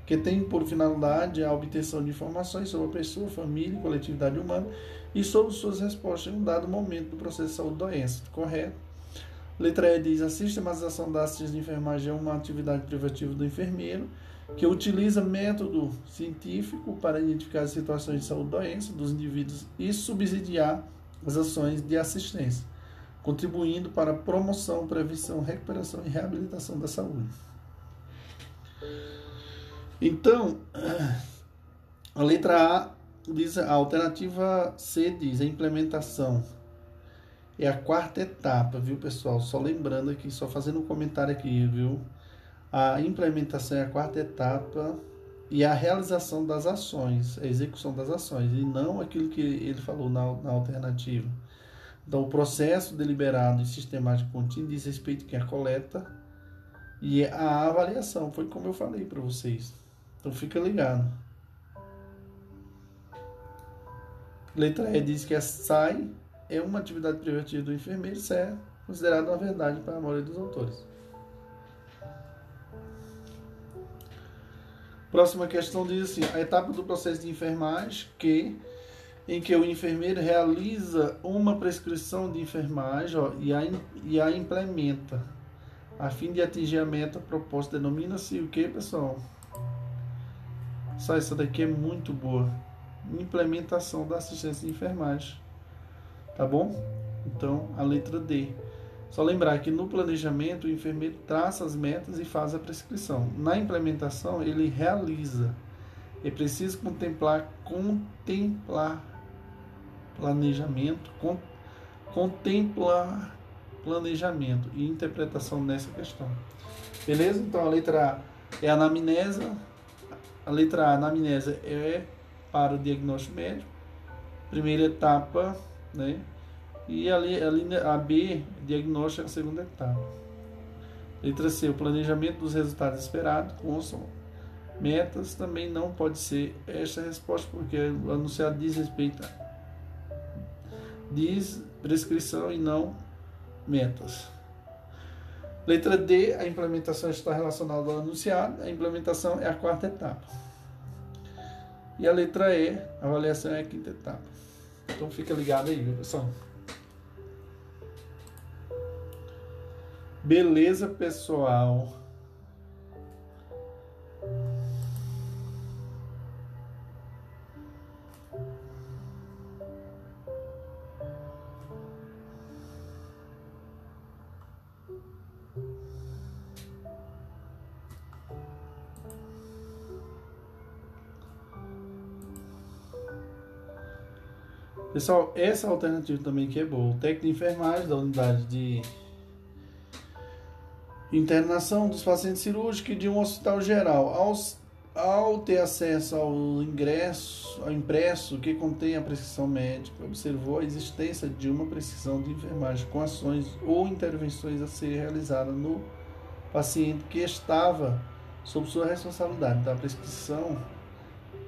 que tem por finalidade a obtenção de informações sobre a pessoa, família e coletividade humana e sobre suas respostas em um dado momento do processo de saúde doença. Correto? Letra E diz: a sistematização das assistência de enfermagem é uma atividade privativa do enfermeiro que utiliza método científico para identificar as situações de saúde e doença dos indivíduos e subsidiar as ações de assistência, contribuindo para a promoção, prevenção, recuperação e reabilitação da saúde. Então, a letra A diz a alternativa C diz a implementação é a quarta etapa, viu, pessoal? Só lembrando aqui, só fazendo um comentário aqui, viu? A implementação é a quarta etapa e a realização das ações, a execução das ações, e não aquilo que ele falou na, na alternativa. Então, o processo deliberado e sistemático contínuo diz respeito que a coleta e a avaliação. Foi como eu falei para vocês. Então, fica ligado. Letra E diz que a SAI é uma atividade privativa do enfermeiro, isso é considerado uma verdade para a maioria dos autores. Próxima questão diz assim: a etapa do processo de enfermagem que em que o enfermeiro realiza uma prescrição de enfermagem ó, e, a, e a implementa a fim de atingir a meta proposta denomina-se o que, pessoal? Só essa daqui é muito boa. Implementação da assistência de enfermagem. Tá bom? Então, a letra D. Só lembrar que no planejamento o enfermeiro traça as metas e faz a prescrição. Na implementação ele realiza. É preciso contemplar, contemplar planejamento, con, contemplar planejamento e interpretação nessa questão. Beleza? Então a letra A é a anamnese. A letra A, anamnese, é para o diagnóstico médico. Primeira etapa né? E a, a, a B, diagnóstico é a segunda etapa. Letra C, o planejamento dos resultados esperados, constam metas, também não pode ser esta resposta, porque o anunciado diz respeito diz prescrição e não metas. Letra D, a implementação está relacionada ao anunciado, a implementação é a quarta etapa. E a letra E, a avaliação é a quinta etapa. Então fica ligado aí, pessoal? Beleza, pessoal. Pessoal, essa alternativa também que é boa. O técnico de enfermagem da unidade de internação dos pacientes cirúrgicos de um hospital geral. Ao, ter acesso ao ingresso, ao impresso que contém a prescrição médica, observou a existência de uma prescrição de enfermagem com ações ou intervenções a ser realizadas no paciente que estava sob sua responsabilidade da prescrição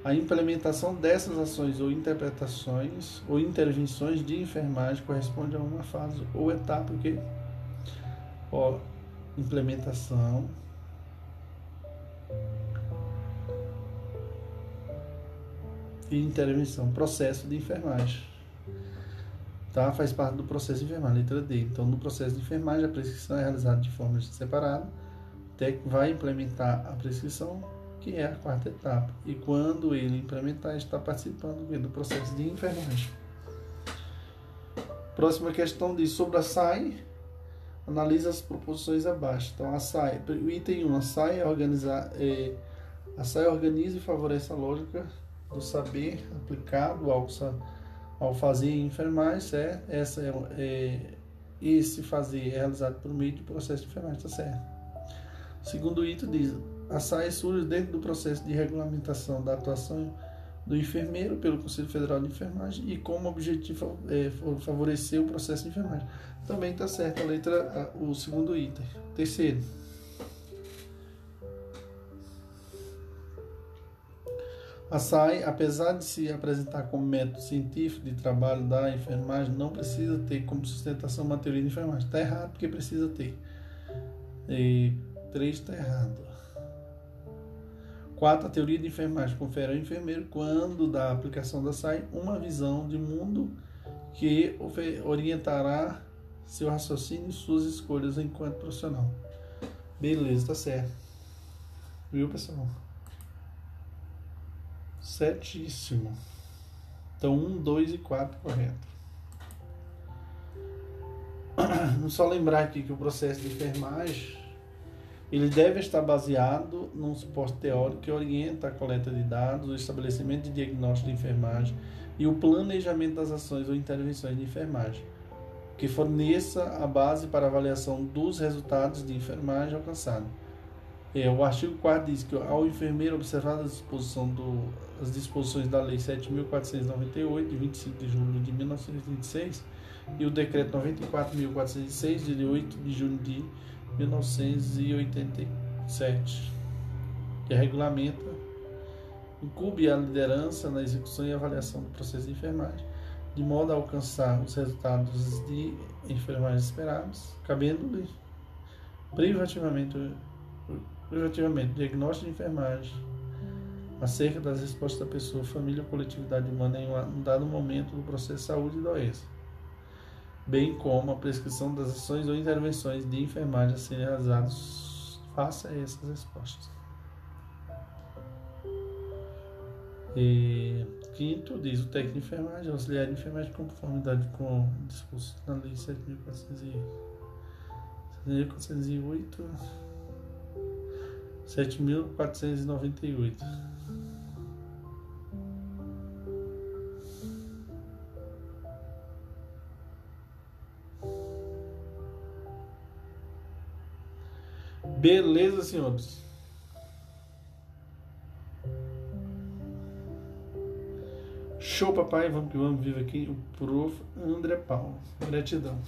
a implementação dessas ações ou interpretações ou intervenções de enfermagem corresponde a uma fase ou etapa que ó, implementação e intervenção, processo de enfermagem. Tá? Faz parte do processo de enfermagem, letra D. Então, no processo de enfermagem, a prescrição é realizada de forma separada. O técnico vai implementar a prescrição que é a quarta etapa. E quando ele implementar, está participando do processo de enfermagem. Próxima questão diz sobre a SAI. Analisa as proposições abaixo. Então, a SAI, o item 1, a SAI é organizar, é, a SAI organiza e favorece a lógica do saber aplicado ao, ao fazer enfermagem, é, essa é, é, esse fazer é realizado por meio do processo de enfermagem, está certo. Segundo item diz, a SAE surge dentro do processo de regulamentação da atuação do enfermeiro pelo Conselho Federal de Enfermagem e como objetivo é, favorecer o processo de enfermagem. Também está certo a letra, a, o segundo item. Terceiro. A SAI, apesar de se apresentar como método científico de trabalho da enfermagem, não precisa ter como sustentação uma teoria de enfermagem. Está errado porque precisa ter. E três está errado. 4. A teoria de enfermagem confere ao enfermeiro, quando da aplicação da SAI, uma visão de mundo que orientará seu raciocínio e suas escolhas enquanto profissional. Beleza, tá certo. Viu, pessoal? Certíssimo. Então, 1, 2 e 4 correto. (clears throat) Vamos só lembrar aqui que o processo de enfermagem ele deve estar baseado num suporte teórico que orienta a coleta de dados, o estabelecimento de diagnóstico de enfermagem e o planejamento das ações ou intervenções de enfermagem, que forneça a base para avaliação dos resultados de enfermagem alcançados. É, o artigo 4 diz que ao enfermeiro observar a disposição do, as disposições da Lei 7.498, de 25 de julho de 1926, e o Decreto 94.406, de 8 de junho de 1987, que regulamenta, incube a liderança na execução e avaliação do processo de enfermagem, de modo a alcançar os resultados de enfermagem esperados, cabendo-lhe privativamente, privativamente diagnóstico de enfermagem acerca das respostas da pessoa, família ou coletividade humana em um dado momento do processo de saúde e doença bem como a prescrição das ações ou intervenções de enfermagem a serem realizadas face a essas respostas. E, quinto, diz o técnico de enfermagem, auxiliar de enfermagem de conformidade com o disposto na Lei 7.408, 7.498. Beleza, senhores. Show, papai. Vamos que vamos. Viva aqui o prof. André Paulo. Gratidão.